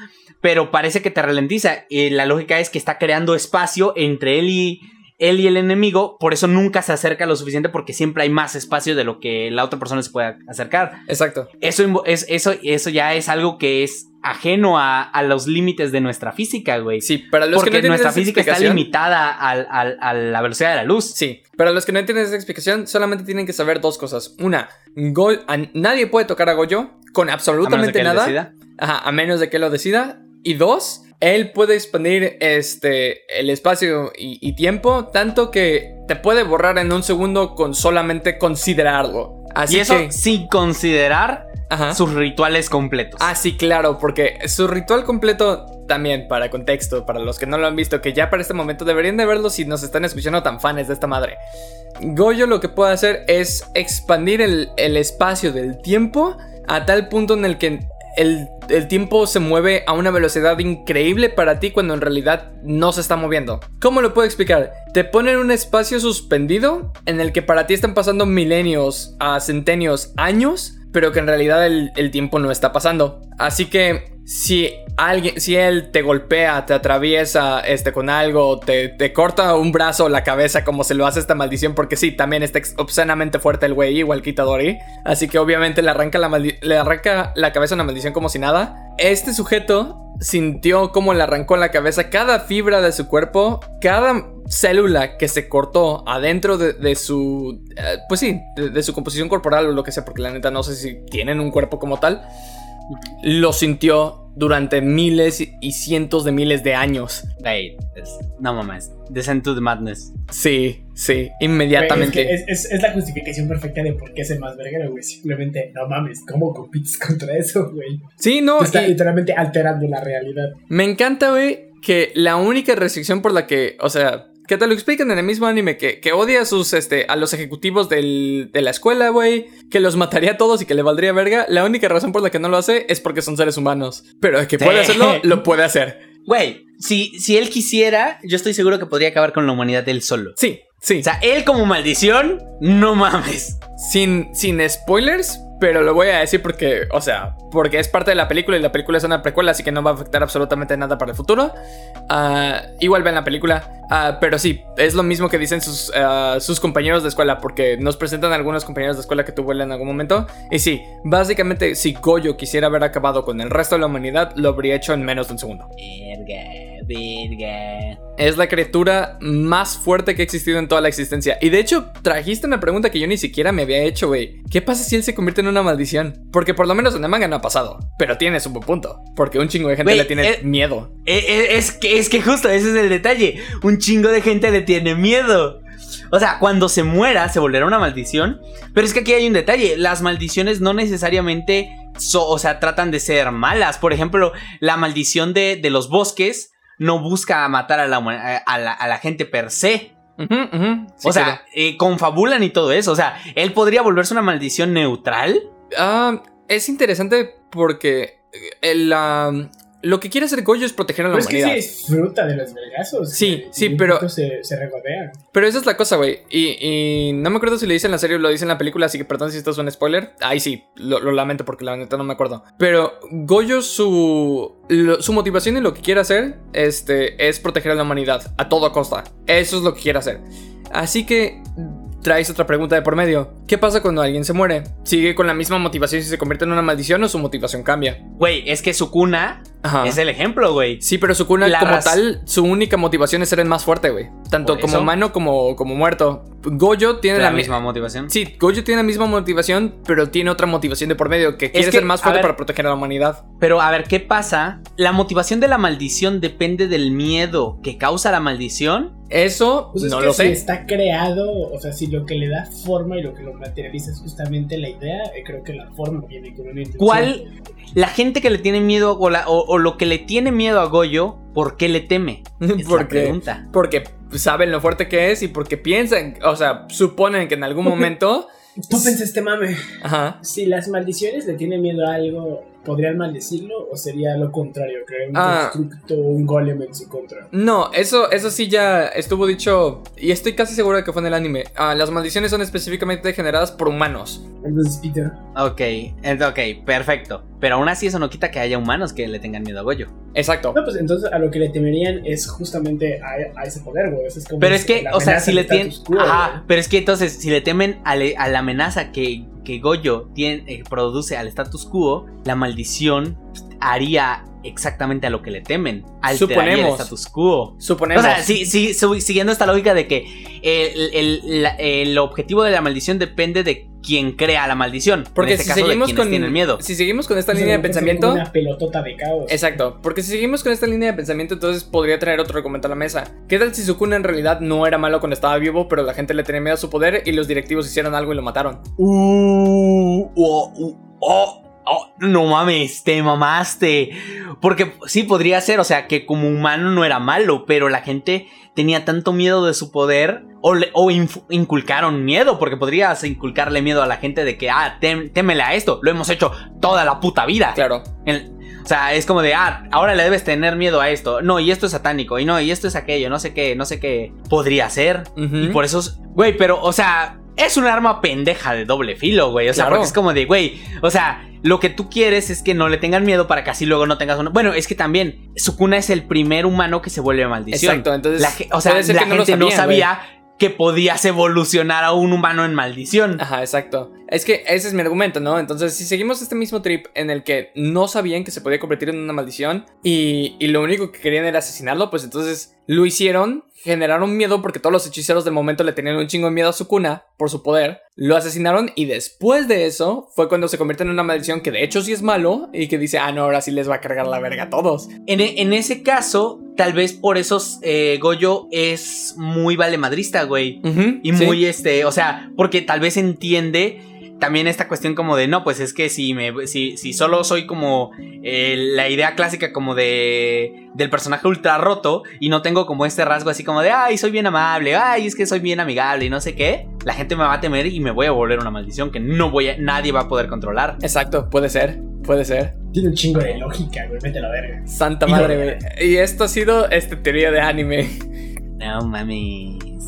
Pero parece que te ralentiza. Y la lógica es que está creando espacio entre él y. él y el enemigo, por eso nunca se acerca lo suficiente porque siempre hay más espacio de lo que la otra persona se pueda acercar. Exacto. Eso, es, eso, eso ya es algo que es ajeno a, a los límites de nuestra física, güey. Sí, para los que porque no entienden nuestra física está limitada al- al- a la velocidad de la luz. Sí, para los que no entienden esa explicación, solamente tienen que saber dos cosas. Una, Go- a- nadie puede tocar a Goyo con A menos de absolutamente que él nada. decida. Ajá, a menos de que lo decida. Y dos, él puede expandir este, el espacio y, y tiempo tanto que te puede borrar en un segundo con solamente considerarlo. Así y eso que... sin considerar Ajá. sus rituales completos. Ah, sí, claro, porque su ritual completo también, para contexto, para los que no lo han visto, que ya para este momento deberían de verlo si nos están escuchando tan fans de esta madre. Goyo lo que puede hacer es expandir el, el espacio del tiempo a tal punto en el que el, el tiempo se mueve a una velocidad increíble para ti cuando en realidad no se está moviendo. ¿Cómo lo puedo explicar? Te ponen un espacio suspendido en el que para ti están pasando milenios a centenios años, pero que en realidad el, el tiempo no está pasando. Así que si alguien, si él te golpea, te atraviesa este, con algo, te, te corta un brazo o la cabeza como se lo hace esta maldición, porque sí, también está obscenamente fuerte el güey, igual que Itadori. Así que obviamente le arranca, la le arranca la cabeza una maldición como si nada. Este sujeto sintió como le arrancó la cabeza cada fibra de su cuerpo, cada célula que se cortó adentro de, de su, eh, pues sí, de, de su composición corporal o lo que sea, porque la neta no sé si tienen un cuerpo como tal, lo sintió durante miles y cientos de miles de años. Güey, es- no mames. Descend to the madness. Sí, sí, inmediatamente. Es, que es- es- es la justificación perfecta de por qué es el más verguero, güey. Simplemente, no mames, ¿cómo compites contra eso, güey? Sí, no, Te está y- literalmente alterando la realidad. Me encanta, güey, que la única restricción por la que, o sea, que te lo explican en el mismo anime, que, que odia a sus, este, a los ejecutivos del- de la escuela, güey, que los mataría a todos y que le valdría verga, la única razón por la que no lo hace es porque son seres humanos. Pero que puede hacerlo, *laughs* lo puede hacer. Güey, si, si él quisiera, yo estoy seguro que podría acabar con la humanidad él solo. Sí, sí. O sea, él como maldición, no mames. sin, sin spoilers, pero lo voy a decir porque, o sea, porque es parte de la película y la película es una precuela, así que no va a afectar absolutamente nada para el futuro. Ah, igual ven la película, Ah, pero sí, es lo mismo que dicen sus, ah, sus compañeros de escuela, porque nos presentan algunos compañeros de escuela que tuvo en algún momento. Y sí, básicamente, si Goyo quisiera haber acabado con el resto de la humanidad, lo habría hecho en menos de un segundo. Verga, verga. Es la criatura más fuerte que ha existido en toda la existencia. Y de hecho, trajiste una pregunta que yo ni siquiera me había hecho, güey. ¿Qué pasa si él se convierte en una maldición? Porque por lo menos en el manga no ha pasado. Pero tienes un buen punto. Porque un chingo de gente le tiene eh, miedo. Eh, eh, Es que, es que justo ese es el detalle. Un chingo de gente le tiene miedo. O sea, cuando se muera se volverá una maldición. Pero es que aquí hay un detalle. Las maldiciones no necesariamente, so- o sea, tratan de ser malas. Por ejemplo, la maldición de, de los bosques no busca matar a la, huma- a la, a la gente per se. Sí, o sea, eh, confabulan y todo eso. O sea, él podría volverse una maldición neutral. Ah, es interesante porque el, ah, lo que quiere hacer Goyo es proteger a la Pero es que humanidad. se disfruta de los vergazos. Sí, sí, pero- Se, se regodean. Pero esa es la cosa, güey. Y, y no me acuerdo si lo dice en la serie o lo dice en la película, así que perdón si esto es un spoiler. Ahí sí, lo, lo lamento porque la neta no me acuerdo. Pero Goyo, su, lo- su motivación y lo que quiere hacer este, es proteger a la humanidad a toda costa. Eso es lo que quiere hacer. Así que traes otra pregunta de por medio. ¿Qué pasa cuando alguien se muere? ¿Sigue con la misma motivación si se convierte en una maldición o su motivación cambia? Güey, es que su cuna Ajá. es el ejemplo, güey. Sí, pero su cuna La como tal, su única motivación es ser el más fuerte, güey. Tanto como humano como, como muerto. Goyo tiene La la, mi- misma motivación. Sí, Goyo tiene la misma motivación, pero tiene otra motivación de por medio, que quiere que, ser más fuerte ver- para proteger a la humanidad. Pero a ver, ¿qué pasa? La motivación de la maldición depende del miedo que causa la maldición. Eso Pues es no que lo si sé. está creado, o sea, si lo que le da forma y lo que lo materializa es justamente la idea, eh, creo que la forma viene con una intención. ¿Cuál? La gente que le tiene miedo o, la- o- o lo que le tiene miedo a Goyo, ¿por qué le teme? *laughs* Es la porque, pregunta. porque saben lo fuerte que es y porque piensan, o sea, suponen que en algún momento. *laughs* Tú pensas este mame. Ajá. Si las maldiciones le tienen miedo a algo podrían maldecirlo o sería lo contrario, crear un Ah. constructo, un golem en su contra. No, eso, eso sí ya estuvo dicho y estoy casi seguro de que fue en el anime. Ah, las maldiciones son específicamente generadas por humanos. Entonces, Peter, Ok, ok, perfecto. Pero aún así eso no quita que haya humanos que le tengan miedo a Goyo. Exacto. no, pues entonces a lo que le temerían es justamente a, a ese poder, güey. Ese es como Pero es que, o sea, si le tienen... Ajá, pero es que entonces, si le temen a, le- a la amenaza que, que Goyo tiene, eh, produce al status quo, la maldición haría exactamente a lo que le temen. Alteraría el Suponemos. status quo. Suponemos. O sea, sí, siguiendo esta lógica de que el, el- la- el objetivo de la maldición depende de quien crea la maldición. Porque en este si caso, seguimos con tienen miedo. si seguimos con esta O sea, línea de sería pensamiento, Una pelotota de caos. Exacto, porque si seguimos con esta línea de pensamiento, entonces podría traer otro argumento a la mesa. ¿Qué tal si Sukuna en realidad no era malo cuando estaba vivo, pero la gente le tenía miedo a su poder y los directivos hicieron algo y lo mataron? Uh, oh, uh, oh, oh, no mames, te mamaste. Porque sí podría ser, o sea, que como humano no era malo, pero la gente tenía tanto miedo de su poder o, le- o inculcaron miedo, porque podrías inculcarle miedo a la gente de que, ah, tem- témele a esto, lo hemos hecho toda la puta vida. Claro. El- o sea, es como de, ah, ahora le debes tener miedo a esto. No, y esto es satánico. Y no, y esto es aquello. No sé qué, no sé qué. Podría ser. Y por eso, es- güey, pero, o sea, es un arma pendeja de doble filo, güey. O sea, Claro. porque es como de, güey, o sea, lo que tú quieres es que no le tengan miedo para que así luego no tengas uno. Bueno, es que también, Sukuna es el primer humano que se vuelve maldición. Exacto, entonces La o sea, la no lo gente no sabían, güey. sabía que podías evolucionar a un humano en maldición. Ajá, exacto. Es que ese es mi argumento, ¿no? Entonces, si seguimos este mismo trip en el que no sabían que se podía convertir en una maldición y, y lo único que querían era asesinarlo, pues entonces lo hicieron, generaron miedo porque todos los hechiceros del momento le tenían un chingo de miedo a su cuna por su poder, lo asesinaron y después de eso fue cuando se convierte en una maldición que de hecho sí es malo y que dice, ah, no, ahora sí les va a cargar la verga a todos. En, e- en ese caso, tal vez por eso eh, Goyo es muy valemadrista, güey. Y sí. muy este, o sea, porque tal vez entiende también esta cuestión como de, no, pues es que si me si, si solo soy como eh, la idea clásica como de del personaje ultra roto y no tengo como este rasgo así como de, ay, soy bien amable, ay, es que soy bien amigable y no sé qué, la gente me va a temer y me voy a volver una maldición que no voy a, nadie va a poder controlar. Exacto, puede ser, puede ser. Tiene un chingo de lógica, güey. Vete a la verga. Santa madre, güey. Y esto ha sido este, teoría de anime. No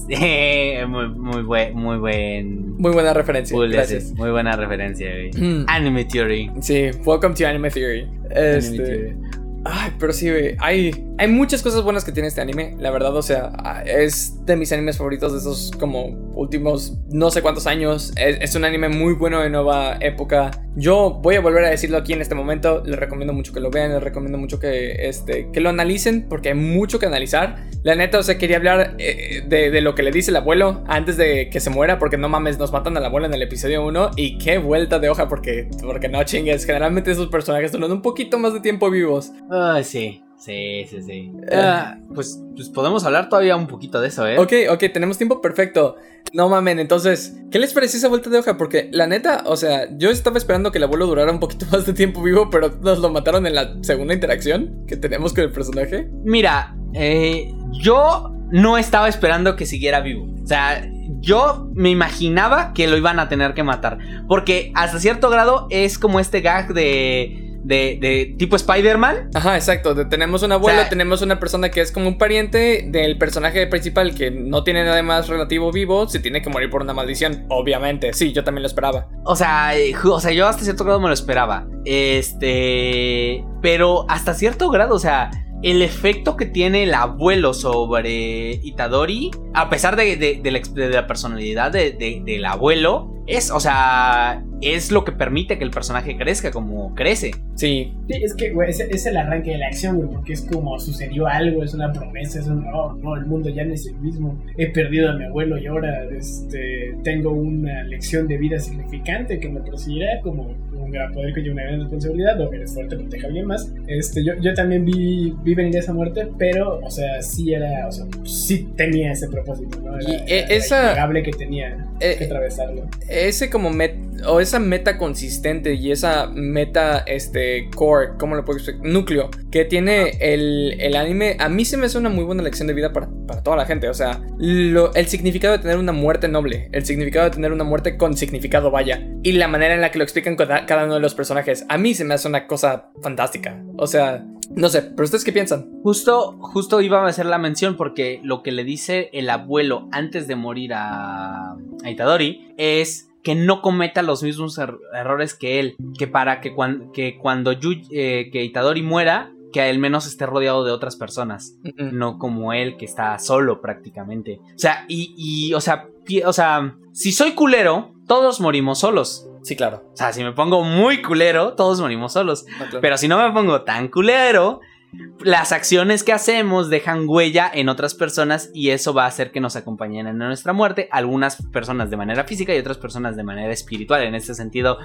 *laughs* muy, muy buen, muy buen. Muy buena referencia. Gracias. Muy buena referencia, güey. Mm. Anime Theory. Sí, welcome to Anime Theory. Este. Theory. Ay, pero sí, güey. Hay, hay muchas cosas buenas que tiene este anime. La verdad, o sea, ah, es de mis animes favoritos de esos como últimos no sé cuántos años. Es, un anime muy bueno de nueva época. Yo voy a volver a decirlo aquí en este momento. Les recomiendo mucho que lo vean. Les recomiendo mucho que, este, que lo analicen porque hay mucho que analizar. La neta, o sea, quería hablar eh, de, lo que le dice el abuelo antes de que se muera. Porque no mames, nos matan al abuelo en el episodio 1. Y qué vuelta de hoja porque, porque no chingues. Generalmente esos personajes duran un poquito más de tiempo vivos. Ay, sí. Sí, sí, sí. Ah, pues, pues podemos hablar todavía un poquito de eso, ¿eh? Ok, ok, tenemos tiempo perfecto. No mamen, entonces, ¿qué les pareció esa vuelta de hoja? Porque la neta, o sea, yo estaba esperando que el abuelo durara un poquito *laughs* más de tiempo vivo, pero nos lo mataron en la segunda interacción que tenemos con el personaje. Mira, eh, yo no estaba esperando que siguiera vivo. O sea, yo me imaginaba que lo iban a tener que matar. Porque hasta cierto grado es como este gag de. De, de tipo Spider-Man. Ajá, exacto. de- tenemos un abuelo, O sea- tenemos una persona que es como un pariente del personaje principal que no tiene nada más relativo vivo, se tiene que morir por una maldición. Obviamente, sí, yo también lo esperaba. O sea, o sea, yo hasta cierto grado me lo esperaba. Este. Pero hasta cierto grado, o sea. El efecto que tiene el abuelo sobre Itadori, a pesar de, de- de la, ex- de la personalidad de- de- del abuelo, es, o sea, es lo que permite que el personaje crezca como crece. Sí, Sí, es que, güey, es, es el arranque de la acción, güey, porque es como sucedió algo, es una promesa, es un, no, no, el mundo ya no es el mismo. He perdido a mi abuelo y ahora este, tengo una lección de vida significante que me perseguirá como un gran poder que lleva una gran responsabilidad, o eres fuerte, protege a alguien más. Este, yo, yo también vi, vi venir esa muerte, pero, o sea, sí era, o sea, sí tenía ese propósito, ¿no? Era, Y, eh, era esa- innegable que tenía Eh, que atravesarlo. ese como met o esa meta consistente y esa meta este core, ¿cómo lo puedo explicar? Núcleo que tiene el, el anime, a mí se me hace una muy buena lección de vida para, para toda la gente. O sea, lo- el significado de tener una muerte noble, el significado de tener una muerte con significado, vaya, y la manera en la que lo explican cada, cada uno de los personajes, a mí se me hace una cosa fantástica. O sea, no sé, pero ustedes qué piensan? Justo, justo iba a hacer la mención porque lo que le dice el abuelo antes de morir a, a Itadori es que no cometa los mismos er- errores que él, que para que, cuan- que cuando Yu- eh, que Itadori muera, que al menos esté rodeado de otras personas, Mm, no como él que está solo prácticamente. O sea, y, y, o sea, o sea, si soy culero, todos morimos solos. Sí, claro. O sea, si me pongo muy culero, todos morimos solos. No, claro. Pero si no me pongo tan culero, las acciones que hacemos dejan huella en otras personas y eso va a hacer que nos acompañen en nuestra muerte. Algunas personas de manera física y otras personas de manera espiritual, en este sentido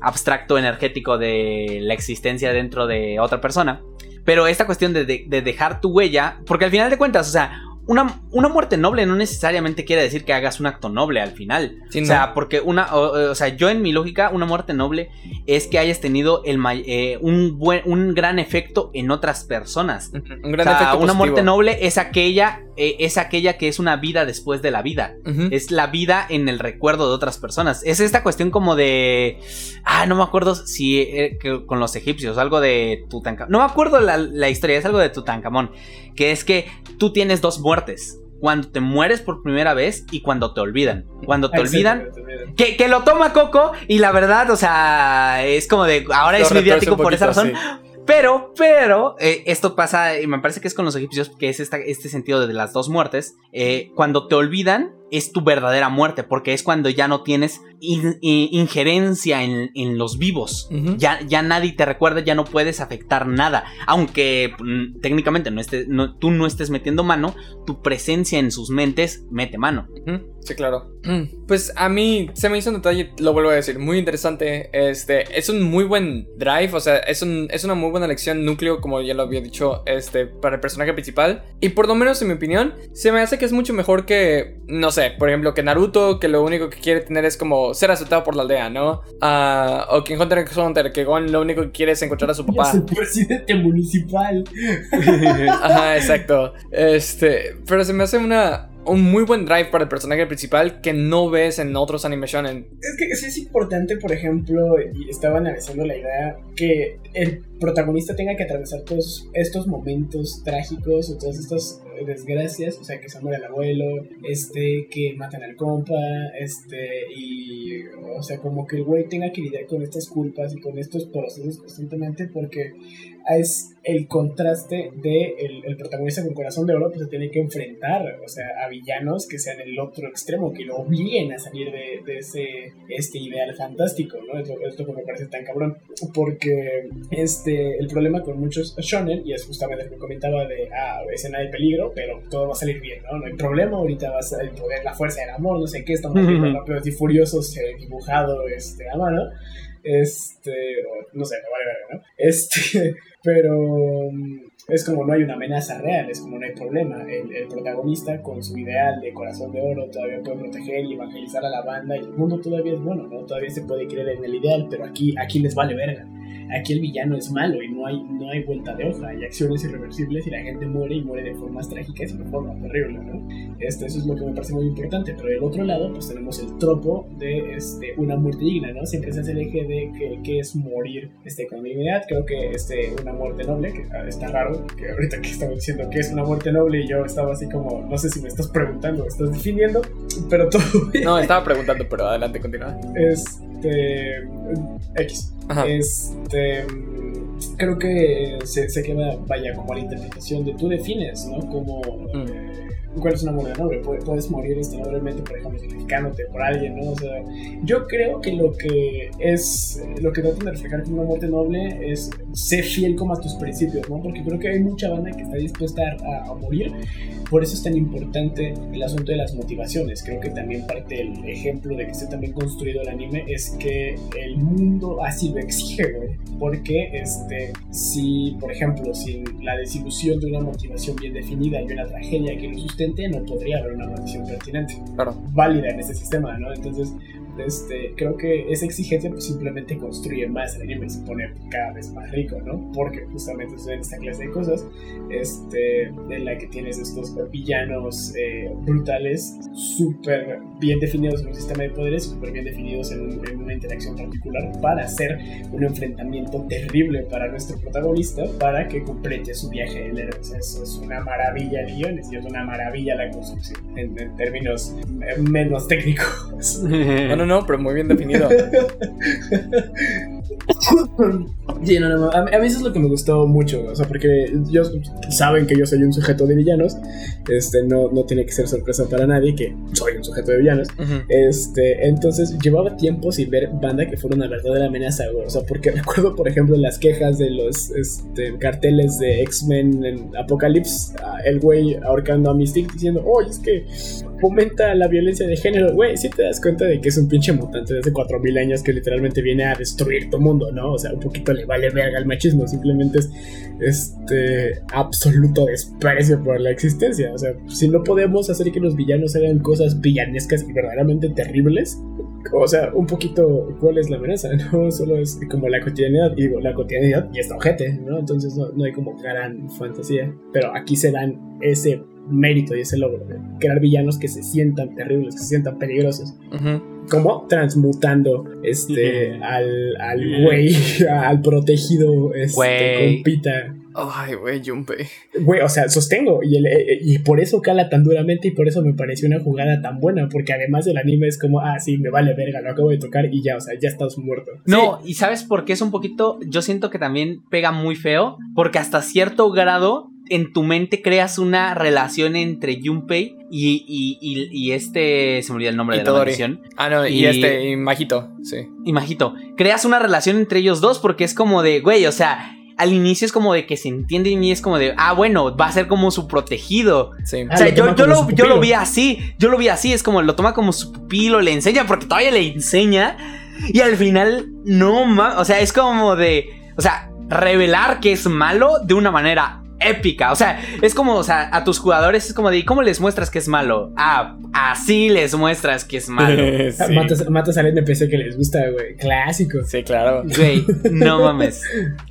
abstracto, energético de la existencia dentro de otra persona. Pero esta cuestión de, de- de dejar tu huella, porque al final de cuentas, o sea, una, una muerte noble no necesariamente quiere decir que hagas un acto noble al final. Sí, o no. sea, porque una, o, o sea, yo en mi lógica, una muerte noble es que hayas tenido el, eh, un, buen, un gran efecto en otras personas. Un O gran sea, efecto una positivo. muerte noble es aquella, eh, es aquella que es una vida después de la vida. Es la vida en el recuerdo de otras personas. Es esta cuestión como de. Ah, no me acuerdo si eh, que con los egipcios, algo de Tutankamón. No me acuerdo la, la historia, es algo de Tutankamón. Que es que tú tienes dos muertes. Cuando te mueres por primera vez y cuando te olvidan. Cuando te olvidan, que, que lo toma Coco y la verdad, o sea, es como de. Ahora Lo es mediático por esa razón. Pero, pero, eh, esto pasa, y me parece que es con los egipcios, que es esta- este sentido de las dos muertes. eh, cuando te olvidan, es tu verdadera muerte, porque es cuando ya no tienes in- injerencia en, en los vivos. Ya, ya nadie te recuerda, ya no puedes afectar nada. Aunque mm, técnicamente no esté- no- tú no estés metiendo mano, tu presencia en sus mentes mete mano. Sí, claro. Mm, Pues a mí se me hizo un detalle, lo vuelvo a decir, muy interesante. Este, es un muy buen drive, o sea, es, un, es una muy buena lección núcleo, como ya lo había dicho, este, para el personaje principal. Y por lo menos en mi opinión, se me hace que es mucho mejor que, no sé, por ejemplo, que Naruto, que lo único que quiere tener es como ser aceptado por la aldea, ¿no? Ah, o que Hunter x Hunter, que Gon lo único que quiere es encontrar a su papá. es el presidente municipal. *laughs* Ajá, exacto. Este, pero se me hace una un muy buen drive para el personaje principal que no ves en otros anime shonen. Es que sí es importante, por ejemplo, y estaba analizando la idea que el protagonista tenga que atravesar todos estos momentos trágicos o todas estas desgracias, o sea, que se muere el abuelo, este, que matan al compa, este, y, o sea, como que el güey tenga que lidiar con estas culpas y con estos procesos constantemente porque es el contraste de el, el protagonista con corazón de oro, pues se tiene que enfrentar, o sea, a villanos que sean el otro extremo, que lo obliguen a salir de, de ese este ideal fantástico, ¿no? Es lo, es lo que me parece tan cabrón, porque este, el problema con muchos shonen, y es justamente lo que comentaba de, ah, escena de peligro, pero todo va a salir bien, ¿no? No hay problema, ahorita va a ser el poder, la fuerza del amor, no sé qué, estamos viendo rápidos y furiosos eh, dibujado este, a mano, este, no sé, me vale ¿no? Este, pero es como no hay una amenaza real, es como no hay problema. El, el protagonista con su ideal de corazón de oro todavía puede proteger y evangelizar a la banda y el mundo todavía es bueno, ¿no? Todavía se puede creer en el ideal, pero aquí, aquí les vale verga. Aquí el villano es malo y no hay, no hay vuelta de hoja, hay acciones irreversibles y la gente muere y muere de formas trágicas y de forma terrible, ¿no? Este, eso es lo que me parece muy importante, pero del otro lado pues tenemos el tropo de este, una muerte digna, ¿no? Siempre se hace el eje de que, que es morir este, con dignidad, creo que este, una muerte noble, que está raro, que ahorita que estaba diciendo que es una muerte noble y yo estaba así como, no sé si me estás preguntando, estás definiendo, pero *laughs* todo bien. No, estaba preguntando, pero adelante, continúa. Este. X. Ajá. Este. Creo que se, se queda, vaya, como a la interpretación de tú defines, ¿no? Como. Mm. eh, ¿Cuál es una muerte noble? Puedes, morir noblemente, por ejemplo, sacrificándote por alguien, ¿no? O sea, yo creo que lo que es. Lo que tratan de reflejar como una muerte noble es ser fiel como a tus principios, ¿no? Porque creo que hay mucha banda que está dispuesta a, a morir por eso es tan importante el asunto de las motivaciones. Creo que también parte del ejemplo de que esté también construido el anime es que el mundo así lo exige, güey. Porque, este, si, por ejemplo, sin la desilusión de una motivación bien definida y una tragedia que lo sustente, no podría haber una maldición pertinente Claro. válida en este sistema, ¿no? Entonces, este, creo que esa exigencia pues simplemente construye más el anime y se pone cada vez más rico, ¿no? Porque justamente en esta clase de cosas, este, en la que tienes estos villanos eh, brutales, súper bien definidos en un sistema de poderes, súper bien definidos en, una interacción particular para hacer un enfrentamiento terrible para nuestro protagonista, para que complete su viaje del héroe. eso es una maravilla de guiones y es una maravilla la construcción en, términos eh, menos técnicos. *laughs* No, no, no, pero muy bien definido. *laughs* Sí, no, no, a, mí eso es lo que me gustó mucho, o sea, porque ellos saben que yo soy un sujeto de villanos, este, no, no tiene que ser sorpresa para nadie que soy un sujeto de villanos, este, entonces llevaba tiempo sin ver banda que fuera una verdadera amenaza, o sea, porque *laughs* recuerdo, por ejemplo, las quejas de los este, carteles de X-Men en Apocalypse, el güey ahorcando a Mystique diciendo, oye, es que fomenta la violencia de género, güey, si te das cuenta de que es un pinche mutante de hace 4000 años que literalmente viene a destruir tu mundo, ¿no? O sea, un poquito le vale verga el machismo, simplemente es este absoluto desprecio por la existencia. O sea, si no podemos hacer que los villanos hagan cosas villanescas y verdaderamente terribles, o sea, un poquito cuál es la amenaza, *laughs* ¿no? Solo es como la cotidianidad, y digo, la cotidianidad y esta ojete, ¿no? Entonces no, no hay como gran fantasía, pero aquí se dan ese mérito y ese logro de crear villanos que se sientan terribles, que se sientan peligrosos. Como transmutando este al, al güey, *laughs* al protegido este, compita. Ay, güey, Junpei. Güey, o sea, sostengo. Y, eh, y por eso cala tan duramente y por eso me pareció una jugada tan buena. Porque además del anime es como, ah, sí, me vale verga, lo acabo de tocar y ya, o sea, ya estás muerto. No, y ¿sabes por qué es un poquito? Yo siento que también pega muy feo. Porque hasta cierto grado en tu mente creas una relación entre Junpei y, y, y, este. Se me olvidó el nombre de la maldición. Ah, no, y, este, y Majito, sí. Y Majito. Creas una relación entre ellos dos porque es como de, güey, o sea. Al inicio es como de que se entienden y es como de, ah, bueno, va a ser como su protegido. Sí. O sea, ah, yo, yo, lo, yo lo vi así. Yo lo vi así. Es como lo toma como su pupilo, le enseña porque todavía le enseña. Y al final, no más. O sea, es como de. O sea, revelar que es malo de una manera épica. O sea, es como, o sea, a tus jugadores es como de, ¿cómo les muestras que es malo? Ah, así les muestras que es malo. matas, al NPC que les gusta, güey. Clásico. Sí, claro. Güey, no *laughs* mames.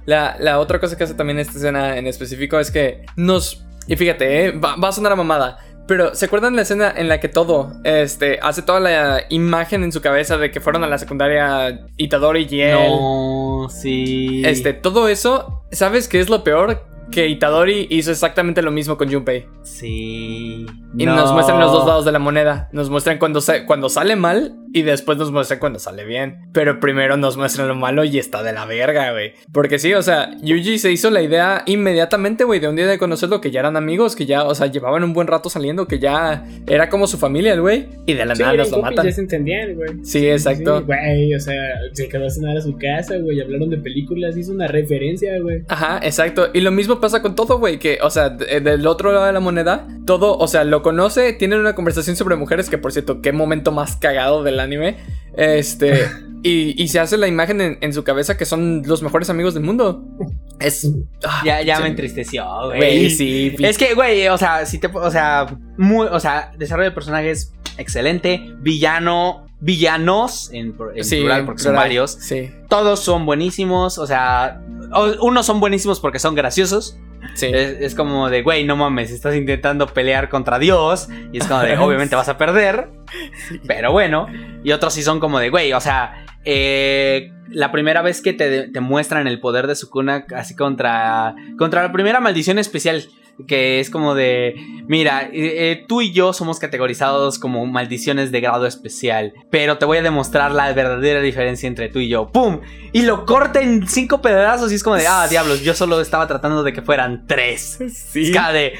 La, otra cosa que hace también esta escena en específico es que nos. Y fíjate, ¿eh? va, a sonar a mamada. Pero, ¿se acuerdan la escena en la que todo, este, hace toda la imagen en su cabeza de que fueron a la secundaria Itadori y él? No, sí. Este, todo eso, ¿sabes qué es lo peor? Que Itadori hizo exactamente lo mismo con Junpei. Sí. Y nos muestran los dos lados de la moneda. Nos muestran cuando, cuando sale mal y después nos muestran cuando sale bien. Pero primero nos muestran lo malo y está de la verga, güey. Porque sí, o sea, Yuji se hizo la idea inmediatamente, güey, de un día de conocerlo, que ya eran amigos, que ya, o sea, llevaban un buen rato saliendo, que ya era como su familia, el güey. Y de la nada nos lo matan. Ya se entendían, güey. Sí, exacto. güey, o sea, se quedó a cenar a su casa, güey, hablaron de películas, hizo una referencia, güey. Ajá, exacto. Y lo mismo pasa con todo, güey, que, o sea, del otro lado de la moneda, todo, o sea, lo conoce, tienen una conversación sobre mujeres, que por cierto, qué momento más cagado del anime. Este. *laughs* Y, se hace la imagen en, su cabeza que son los mejores amigos del mundo. Es. Ah, ya, ya me entristeció, güey. Sí, es que, güey, o sea, si te. O sea, muy. O sea, desarrollo de personajes excelente. Villano. Villanos en, plural, porque son varios. Sí. Todos son buenísimos. O sea, unos son buenísimos porque son graciosos. Es, como de, güey, no mames, estás intentando pelear contra Dios. Y es como de, *laughs* obviamente vas a perder. Pero bueno. Y otros sí son como de, güey, o sea, eh, la primera vez que te, te, muestran el poder de Sukuna así contra, contra la primera maldición especial que es como de, mira, eh, eh, tú y yo somos categorizados como maldiciones de grado especial, pero te voy a demostrar la verdadera diferencia entre tú y yo. ¡Pum! Y lo corta en cinco pedazos y es como de, ah, diablos, yo solo estaba tratando de que fueran tres. Sí.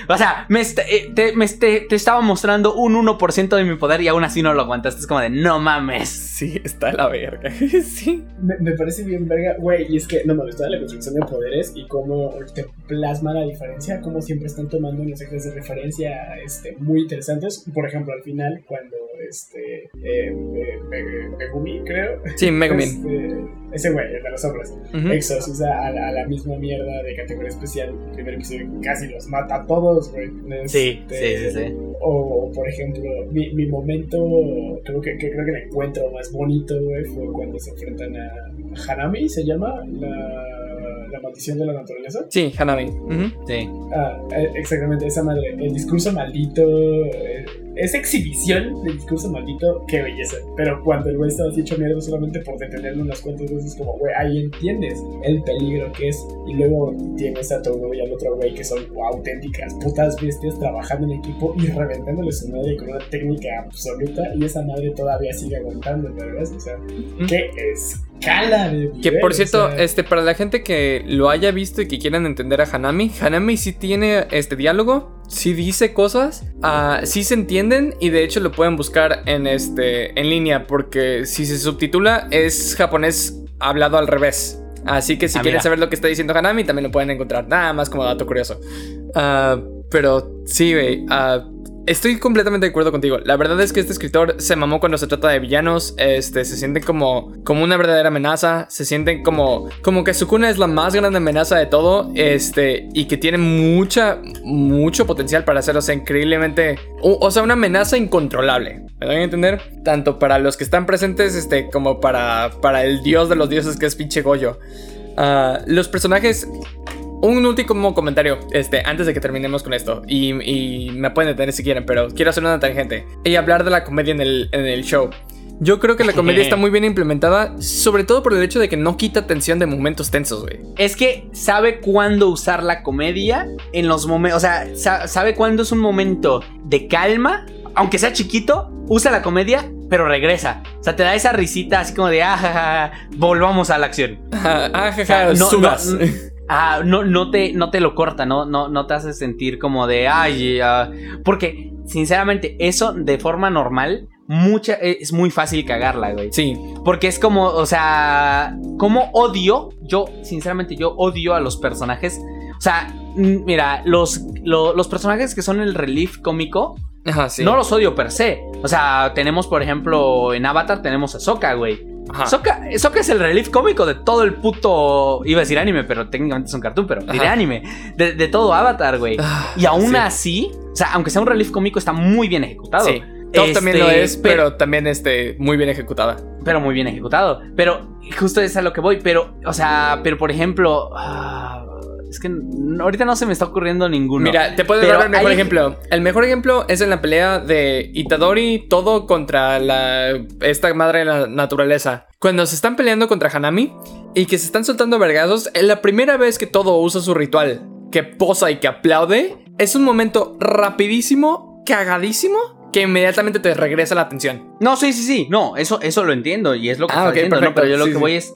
o sea, me, eh, te, te, estaba mostrando un 1% de mi poder y aún así no lo aguantaste. Es como de, no mames. Sí, está la verga. *laughs* sí. Me, parece bien verga, güey, y es que no me gusta la construcción de poderes y cómo te plasma la diferencia, como siempre están tomando mensajes de referencia este, muy interesantes. Por ejemplo, al final, cuando este, eh, eh, Megumi, creo. Sí, Megumi. Este, ese güey, el de los hombres. Ujú. Exos usa a la, a la misma mierda de categoría especial. El primer episodio casi los mata a todos, güey. Sí, Este, sí, sí, sí. O, por ejemplo, mi, mi momento, creo que, que creo que el encuentro más bonito, güey, fue cuando se enfrentan a Hanami, se llama, la, la maldición de la naturaleza. Sí, Hanami. Ujú. Sí. Ah, eh, exactamente, esa madre. El discurso maldito. eh, esa exhibición del discurso maldito, qué belleza. Pero cuando el güey estaba así hecho mierda solamente por detenerlo unas cuantas veces, como, güey, ahí entiendes el peligro que es. Y luego tienes a Togo y al otro güey que son auténticas putas bestias trabajando en equipo y reventándole su madre con una técnica absoluta. Y esa madre todavía sigue aguantando, ¿verdad? O sea, qué escala de. Que por o cierto, sea, este, para la gente que lo haya visto y que quieran entender a Hanami, Hanami sí tiene este diálogo, sí dice cosas, ah, sí se entienden y de hecho lo pueden buscar en este en línea porque si se subtitula es japonés hablado al revés. Así que si Ah, quieren mira. saber lo que está diciendo Hanami, también lo pueden encontrar. Nada más como dato curioso. Ah, pero sí, güey. Estoy completamente de acuerdo contigo. La verdad es que este escritor se mamó cuando se trata de villanos. Este, se sienten como, como una verdadera amenaza. Se sienten como, como que Sukuna es la más grande amenaza de todo. Este, y que tiene mucha, mucho potencial para ser, o sea, increíblemente. O, sea, una amenaza incontrolable. ¿Me doy a entender? Tanto para los que están presentes, este, como para, para el dios de los dioses que es pinche Goyo. Ah, los personajes un último comentario, este, antes de que terminemos con esto. Y, y me pueden detener si quieren, pero quiero hacer una tangente. Y hablar de la comedia en el, en el show. Yo creo que la comedia *laughs* está muy bien implementada, sobre todo por el hecho de que no quita tensión de momentos tensos, güey. Es que sabe cuándo usar la comedia en los momentos. O sea, sa- sabe cuándo es un momento de calma, aunque sea chiquito, usa la comedia, pero regresa. O sea, te da esa risita así como de, ah, ja, ja, ja, volvamos a la acción. *laughs* Ah, ah, ja, O sea, no- subas. no- Ah, no, no, te, no te lo corta, ¿no? No, no te hace sentir como de, ay, ah", porque, sinceramente, eso de forma normal, mucha, es muy fácil cagarla, güey. Sí, Porque es como, o sea, como odio, yo, sinceramente, yo odio a los personajes. O sea, mm, mira, los, lo- los personajes que son el relief cómico, ajá, sí. no los odio per se. O sea, tenemos, por ejemplo, en Avatar tenemos a Sokka, güey. Ajá. Sokka, Sokka es el relief cómico de todo el puto. Iba a decir anime, pero técnicamente es un cartoon, pero diré Ajá. anime. De, de todo Avatar, güey. Ah, Y aún sí. así, o sea, aunque sea un relief cómico, está muy bien ejecutado. Sí. Top también lo Este, es, pero también este, muy bien ejecutada. pero muy bien ejecutado. Pero justo es a lo que voy. Pero, o sea, pero por ejemplo. ah, es que ahorita no se me está ocurriendo ninguno. Mira, te puedo dar el mejor hay- ejemplo. El mejor ejemplo es en la pelea de Itadori, todo contra la, esta madre de la naturaleza. Cuando se están peleando contra Hanami y que se están soltando vergazos, es la primera vez que todo usa su ritual, que posa y que aplaude, es un momento rapidísimo, cagadísimo, que inmediatamente te regresa la atención. No, sí, sí, sí. No, eso, eso lo entiendo. Y es lo que Ah, está ok, diciendo. No, perfecto. pero yo lo Sí, que sí. voy es.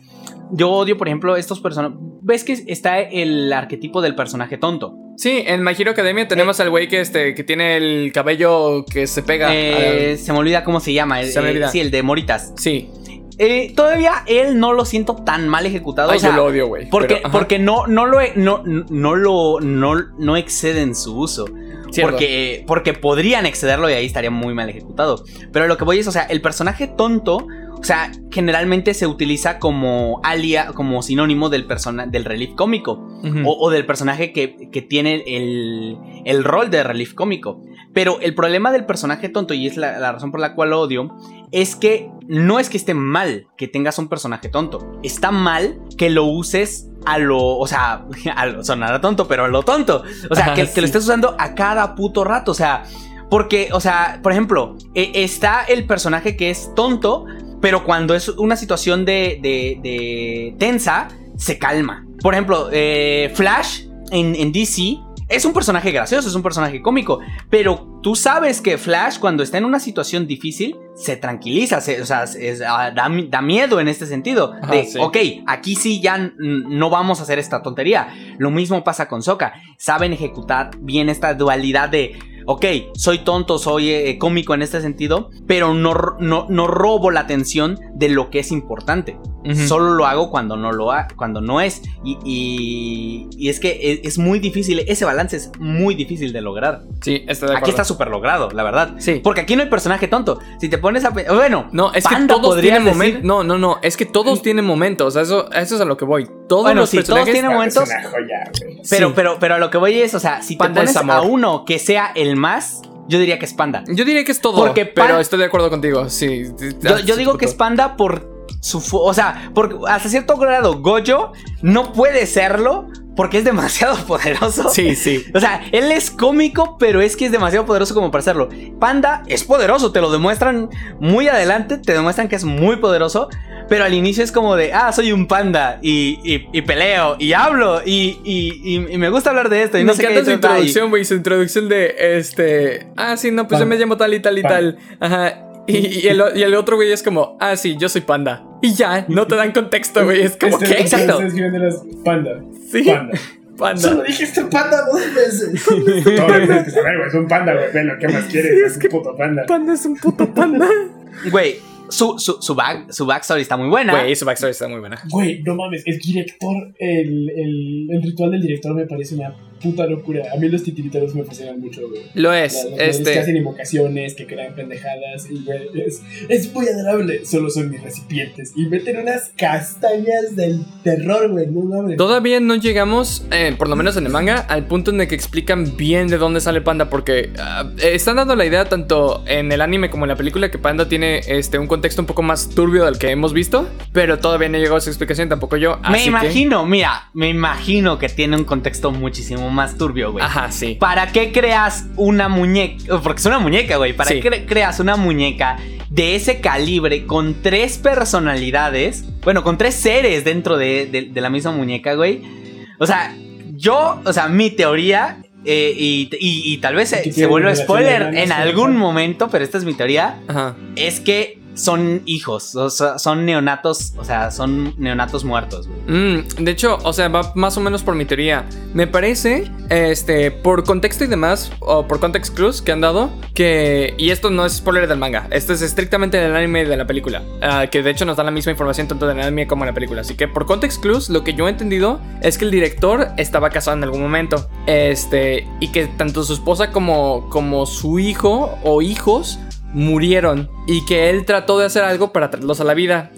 Yo odio, por ejemplo, estos personajes. ¿Ves que está el arquetipo del personaje tonto? Sí, en My Hero Academia tenemos al güey que, este, que tiene el cabello que se pega. Eh, se me olvida cómo se llama. el- Se me eh, olvida. sí, el de Moritas. Sí. Eh, todavía él no lo siento tan mal ejecutado. Ay, o sea, yo lo odio, güey. Porque, pero, porque no, no lo no, no lo no, no exceden su uso. cierto. Porque, porque podrían excederlo y ahí estaría muy mal ejecutado. Pero lo que voy es, o sea, el personaje tonto, o sea, generalmente se utiliza como alia, como sinónimo del persona, del relief cómico. O, o del personaje que, que tiene el, el rol de relief cómico. Pero el problema del personaje tonto, y es la, la razón por la cual lo odio, es que no es que esté mal que tengas un personaje tonto. Está mal que lo uses a lo. O sea, *laughs* a lo, sonará tonto, pero a lo tonto. O sea, Ajá, que, lo estés usando a cada puto rato. O sea, porque, o sea, por ejemplo, eh, está el personaje que es tonto, pero cuando es una situación de, de, de tensa, se calma. Por ejemplo, eh, Flash en, en DC es un personaje gracioso, es un personaje cómico, pero tú sabes que Flash cuando está en una situación difícil se tranquiliza, se- o sea, es- ah, da, mi- da miedo en este sentido. Ajá, de, sí. ok, aquí sí ya no vamos a hacer esta tontería. Lo mismo pasa con Sokka. Saben ejecutar bien esta dualidad de, ok, soy tonto, soy eh, cómico en este sentido, pero no, no, no robo la atención de lo que es importante. Solo lo hago cuando no lo ha, cuando no es. Y, y- y es que es, es muy difícil, ese balance es muy difícil de lograr. Sí, estoy de acuerdo. Aquí está súper logrado, la verdad. Sí. Porque aquí no hay personaje tonto. Si te pones a... Bueno, No, es que todos tienen momentos. No, no, no. Es que todos tienen momentos. Eso es a lo que voy. Todos Bueno, los sí, todos personajes. tienen momentos. Es una joya, güey. Pero, Sí. pero, pero a lo que voy es, o sea, si te Panda pones es amor. a uno que sea el más, yo diría que es Panda. Yo diría que es todo. Porque pero Pan- estoy de acuerdo contigo. Sí. Yo, yo digo que es Panda por su... fu- O sea, porque hasta cierto grado Goyo no puede serlo porque es demasiado *laughs* poderoso. Sí, sí. O sea, él es cómico, pero es que es demasiado poderoso como para serlo. Panda es poderoso, te lo demuestran muy adelante, te demuestran que es muy poderoso, pero al inicio es como de, ah, soy un panda y, y- y peleo y hablo y, y- y- y me gusta hablar de esto y no me sé qué. encanta su introducción, güey. Su introducción de este. Ah, sí, no, pues yo me llamo tal y tal y tal. Ajá. Y, y el, y el otro güey es como, ah, sí, yo soy panda. Y ya, no te dan contexto, güey. Es como, Este- ¿qué? Exacto. panda. Sí, Panda. panda. Solo dijiste panda dos veces. No, lo tienes que saber, güey. Es un panda, güey. Velo, ¿qué más quieres? *laughs* Sí, es es que- un puto panda. Panda es un puto panda. Güey, su, su, su, back, su backstory está muy buena. Güey, su backstory está muy buena. Güey, no mames, el director, el, el, el ritual del director me parece una puta locura. A mí los titiriteros me fascinan mucho, güey. Lo La- es. los güeyes que Este. hacen invocaciones, que crean pendejadas, y güey, es, es muy adorable. Solo son mis recipientes. Y meten unas castañas del terror, güey, no mames. Todavía no llegamos, eh, por lo menos en el manga, al punto en el que explican bien de dónde sale Panda, porque ah, están dando la idea tanto en el anime como en la película que Panda tiene este, un contexto un poco más turbio del que hemos visto, pero todavía no llegó a esa explicación, tampoco yo. me así que- imagino, mira, me imagino que tiene un contexto muchísimo más turbio, güey. Ajá, sí. ¿Para qué creas una muñeca? Porque es una muñeca, güey. ¿Para Sí. qué cre- creas una muñeca de ese calibre con tres personalidades? Bueno, con tres seres dentro de, de- de la misma muñeca, güey. O sea, yo, o sea, mi teoría, eh, y, y- y tal vez se, se relación spoiler en algún momento, pero esta es mi teoría, Ajá. es que son hijos, son neonatos, o sea, son neonatos muertos. Mm, de hecho, o sea, va más o menos por mi teoría. Me parece, este, por contexto y demás, o por context clues que han dado, que. Y esto no es spoiler del manga, esto es estrictamente del anime y de la película. ah, que de hecho nos da la misma información tanto del anime como en la película. Así que por context clues, lo que yo he entendido es que el director estaba casado en algún momento. Este, y que tanto su esposa como, como su hijo o hijos murieron. Y que él trató de hacer algo para traerlos a la vida.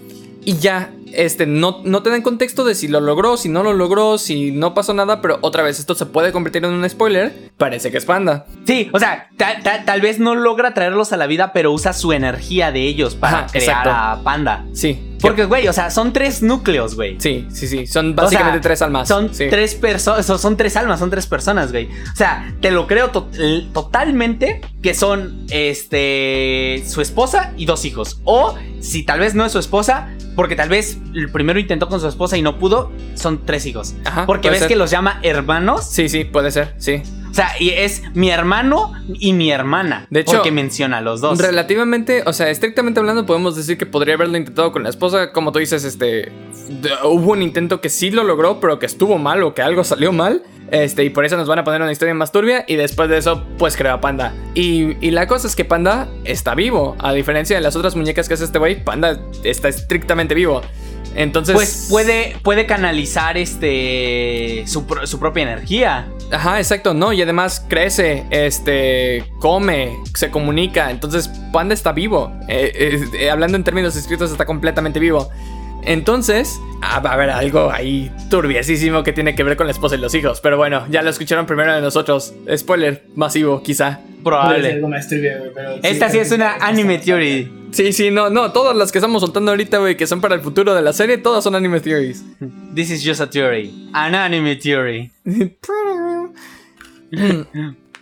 Y ya, este, no, no te dan contexto de si lo logró, si no lo logró, si no pasó nada, pero otra vez esto se puede convertir en un spoiler. Parece que es panda. Sí, o sea, ta- ta- tal vez no logra traerlos a la vida, pero usa su energía de ellos para Ajá, crear exacto. a Panda. Sí. Porque, güey, o sea, son tres núcleos, güey. Sí, sí, sí. Son básicamente O sea, tres almas. Son Sí. tres personas, son tres almas, son tres personas, güey. O sea, te lo creo to- totalmente que son este su esposa y dos hijos. O si tal vez no es su esposa, porque tal vez el primero intentó con su esposa y no pudo, son tres hijos. Ajá, porque ves ser. que los llama hermanos. Sí, sí, puede ser, sí. O sea, y es mi hermano y mi hermana. De hecho, porque menciona a los dos. Relativamente, o sea, estrictamente hablando, podemos decir que podría haberlo intentado con la esposa. Como tú dices, este. hubo un intento que sí lo logró, pero que estuvo mal o que algo salió mal. Este, y por eso nos van a poner una historia más turbia. Y después de eso, pues creó a Panda. Y, y la cosa es que Panda está vivo. A diferencia de las otras muñecas que hace este güey, Panda está estrictamente vivo. Entonces. Pues puede, puede canalizar este su, su propia energía. Ajá, exacto, no, y además crece, este, come, se comunica, entonces Panda está vivo. Eh, eh, eh, hablando en términos escritos, está completamente vivo. Entonces, ah, va a haber algo ahí turbiesísimo que tiene que ver con la esposa y los hijos. Pero bueno, ya lo escucharon primero de nosotros. Spoiler masivo, quizá. Probable. algo más turbio, güey, pero Esta sí es una anime theory. Sí, sí, no, no, todas las que estamos soltando ahorita, güey, que son para el futuro de la serie, todas son anime theories. This is just a theory. An anime theory. *laughs*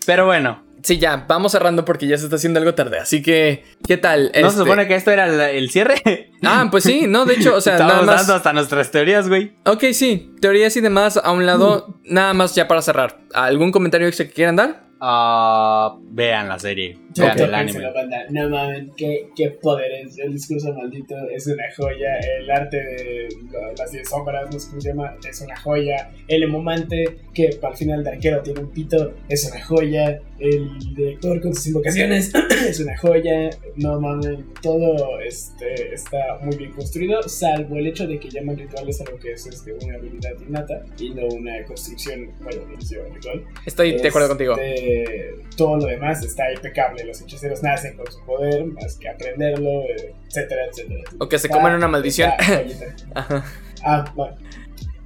Pero bueno, Sí, ya, vamos cerrando porque ya se está haciendo algo tarde. Así que, ¿qué tal? ¿no Este- se supone que esto era el, el cierre? Ah, pues sí, no, de hecho, o sea, *laughs* nada Estamos más. dando hasta nuestras teorías, güey. Ok, sí, teorías y demás a un lado, nada más ya para cerrar. ¿Algún comentario extra que quieran dar? Ah, vean la serie. Vean el anime. No mames, qué, qué poderes. El discurso maldito es una joya. El arte de la- las 10 sombras, no sé cómo se llama, es una joya. El emomante, que al final de arquero tiene un pito, es una joya. El director con sus invocaciones *clears throat* es una joya. No mames, todo este, está muy bien construido, salvo el hecho de que llaman rituales a lo que es este, una habilidad innata y no una construcción, bueno, no ritual. Estoy de acuerdo contigo. Este, todo lo demás está impecable. Los hechiceros nacen con su poder, más que aprenderlo, etcétera, etcétera. O que se comen una maldición. *laughs* Ajá. ah, bueno.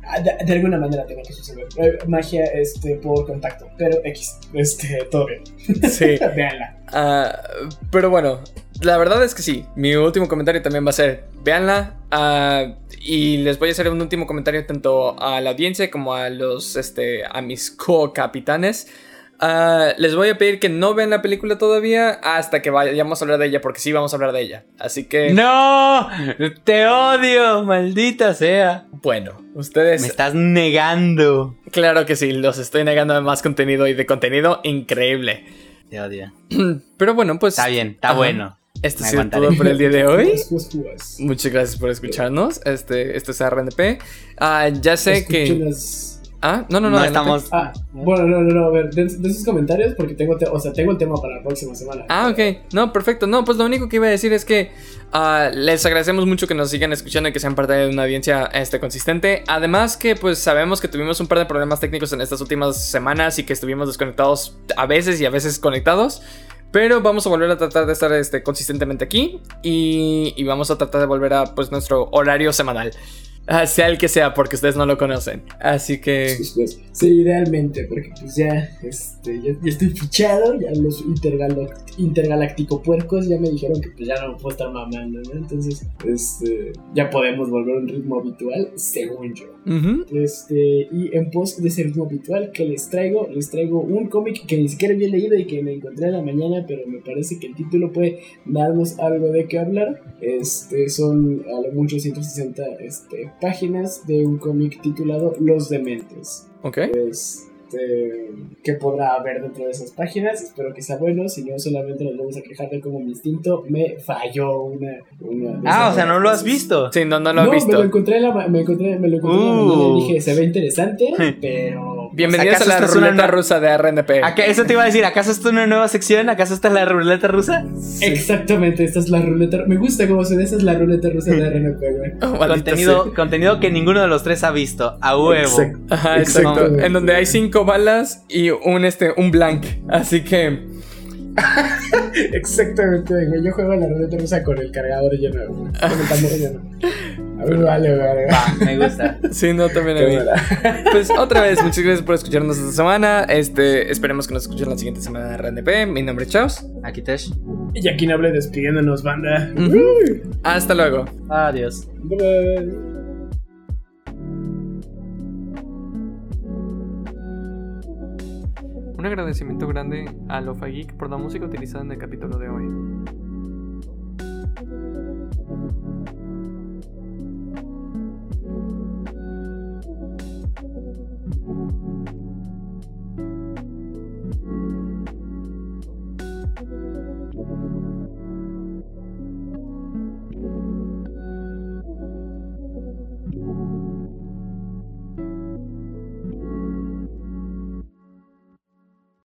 Ah, De, de alguna manera tiene que suceder. Eh, Magia este, por contacto, pero X, este, todo bien. Sí. *laughs* Véanla. Ah, pero bueno, la verdad es que sí. Mi último comentario también va a ser: véanla. ah, y les voy a hacer un último comentario tanto a la audiencia como a los este, a mis co-capitanes. Ah, les voy a pedir que no vean la película todavía hasta que vayamos a hablar de ella, porque sí vamos a hablar de ella. Así que, ¡No! ¡Te odio! ¡Maldita sea! bueno, ustedes. Me estás negando. Claro que sí, los estoy negando de más contenido y de contenido increíble. Te odio. *clears throat* Pero bueno, pues. Está bien, está Ajá. bueno. Esto ha sido todo por el día de hoy. Jugas. Muchas gracias por escucharnos. Este, esto es RNP. Ah, ya sé que. Ah, no, no, No, no. estamos. Ah, bueno, no, no, no, a ver, de, de sus comentarios porque tengo, te- o sea, tengo el tema para la próxima semana. Ah, ok. No, perfecto. No, pues lo único que iba a decir es que ah, les agradecemos mucho que nos sigan escuchando y que sean parte de una audiencia este, consistente. Además que pues sabemos que tuvimos un par de problemas técnicos en estas últimas semanas y que estuvimos desconectados a veces y a veces conectados. Pero vamos a volver a tratar de estar este, consistentemente aquí y, y vamos a tratar de volver a pues nuestro horario semanal. Ah, sea el que sea, porque ustedes no lo conocen. Así que... Pues, pues, sí, idealmente, porque pues ya, este, ya, ya estoy fichado, ya los intergaláctico puercos ya me dijeron que pues ya no puedo estar mamando, ¿no? Entonces, este, ya podemos volver a un ritmo habitual, según yo. Este, y en pos de ese ritmo habitual que les traigo, les traigo un cómic que ni siquiera había leído y que me encontré en la mañana, pero me parece que el título puede darnos algo de qué hablar. Este, son a lo mucho 160 este, páginas de un cómic titulado Los Dementes. Ok. Este, ¿Qué podrá haber dentro de esas páginas? Espero que sea bueno, si no solamente nos vamos a quejar de cómo mi instinto me falló una... una Ah, o sea, no lo has visto. Sí, no, no lo he No, me visto. lo encontré, en la, ma- me encontré, me lo encontré en la Uh. mañana y dije, se ve interesante, *laughs* pero... Bienvenidos a ¿Acaso la esta es una ruleta nue- rusa de RNP. Acá- Eso te iba a decir, ¿acaso esta es una nueva sección? ¿Acaso esta es la ruleta rusa? Exactamente, esta es la ruleta... Me gusta cómo suena, esta es la ruleta rusa de RNP, güey. *laughs* Oh, Contenido, sea. contenido que ninguno de los tres ha visto. A huevo. Exacto. Ajá, exacto. En donde hay cinco balas y un este un blank. Así que *laughs* Exactamente, güey. Yo juego a la ruleta rusa con el cargador lleno, güey. Con el tambor lleno. *laughs* Vale, vale. Va, me gusta. *laughs* sí, no, también a mí. *laughs* Pues otra vez, muchas gracias por escucharnos esta semana. Este, esperemos que nos escuchen la siguiente semana de RNP. Mi nombre es Chaos. Aquí Tesh. Y aquí no Noble despidiéndonos, banda. Uh. Hasta luego. Adiós. Bye. Un agradecimiento grande a Lofa Geek por la música utilizada en el capítulo de hoy.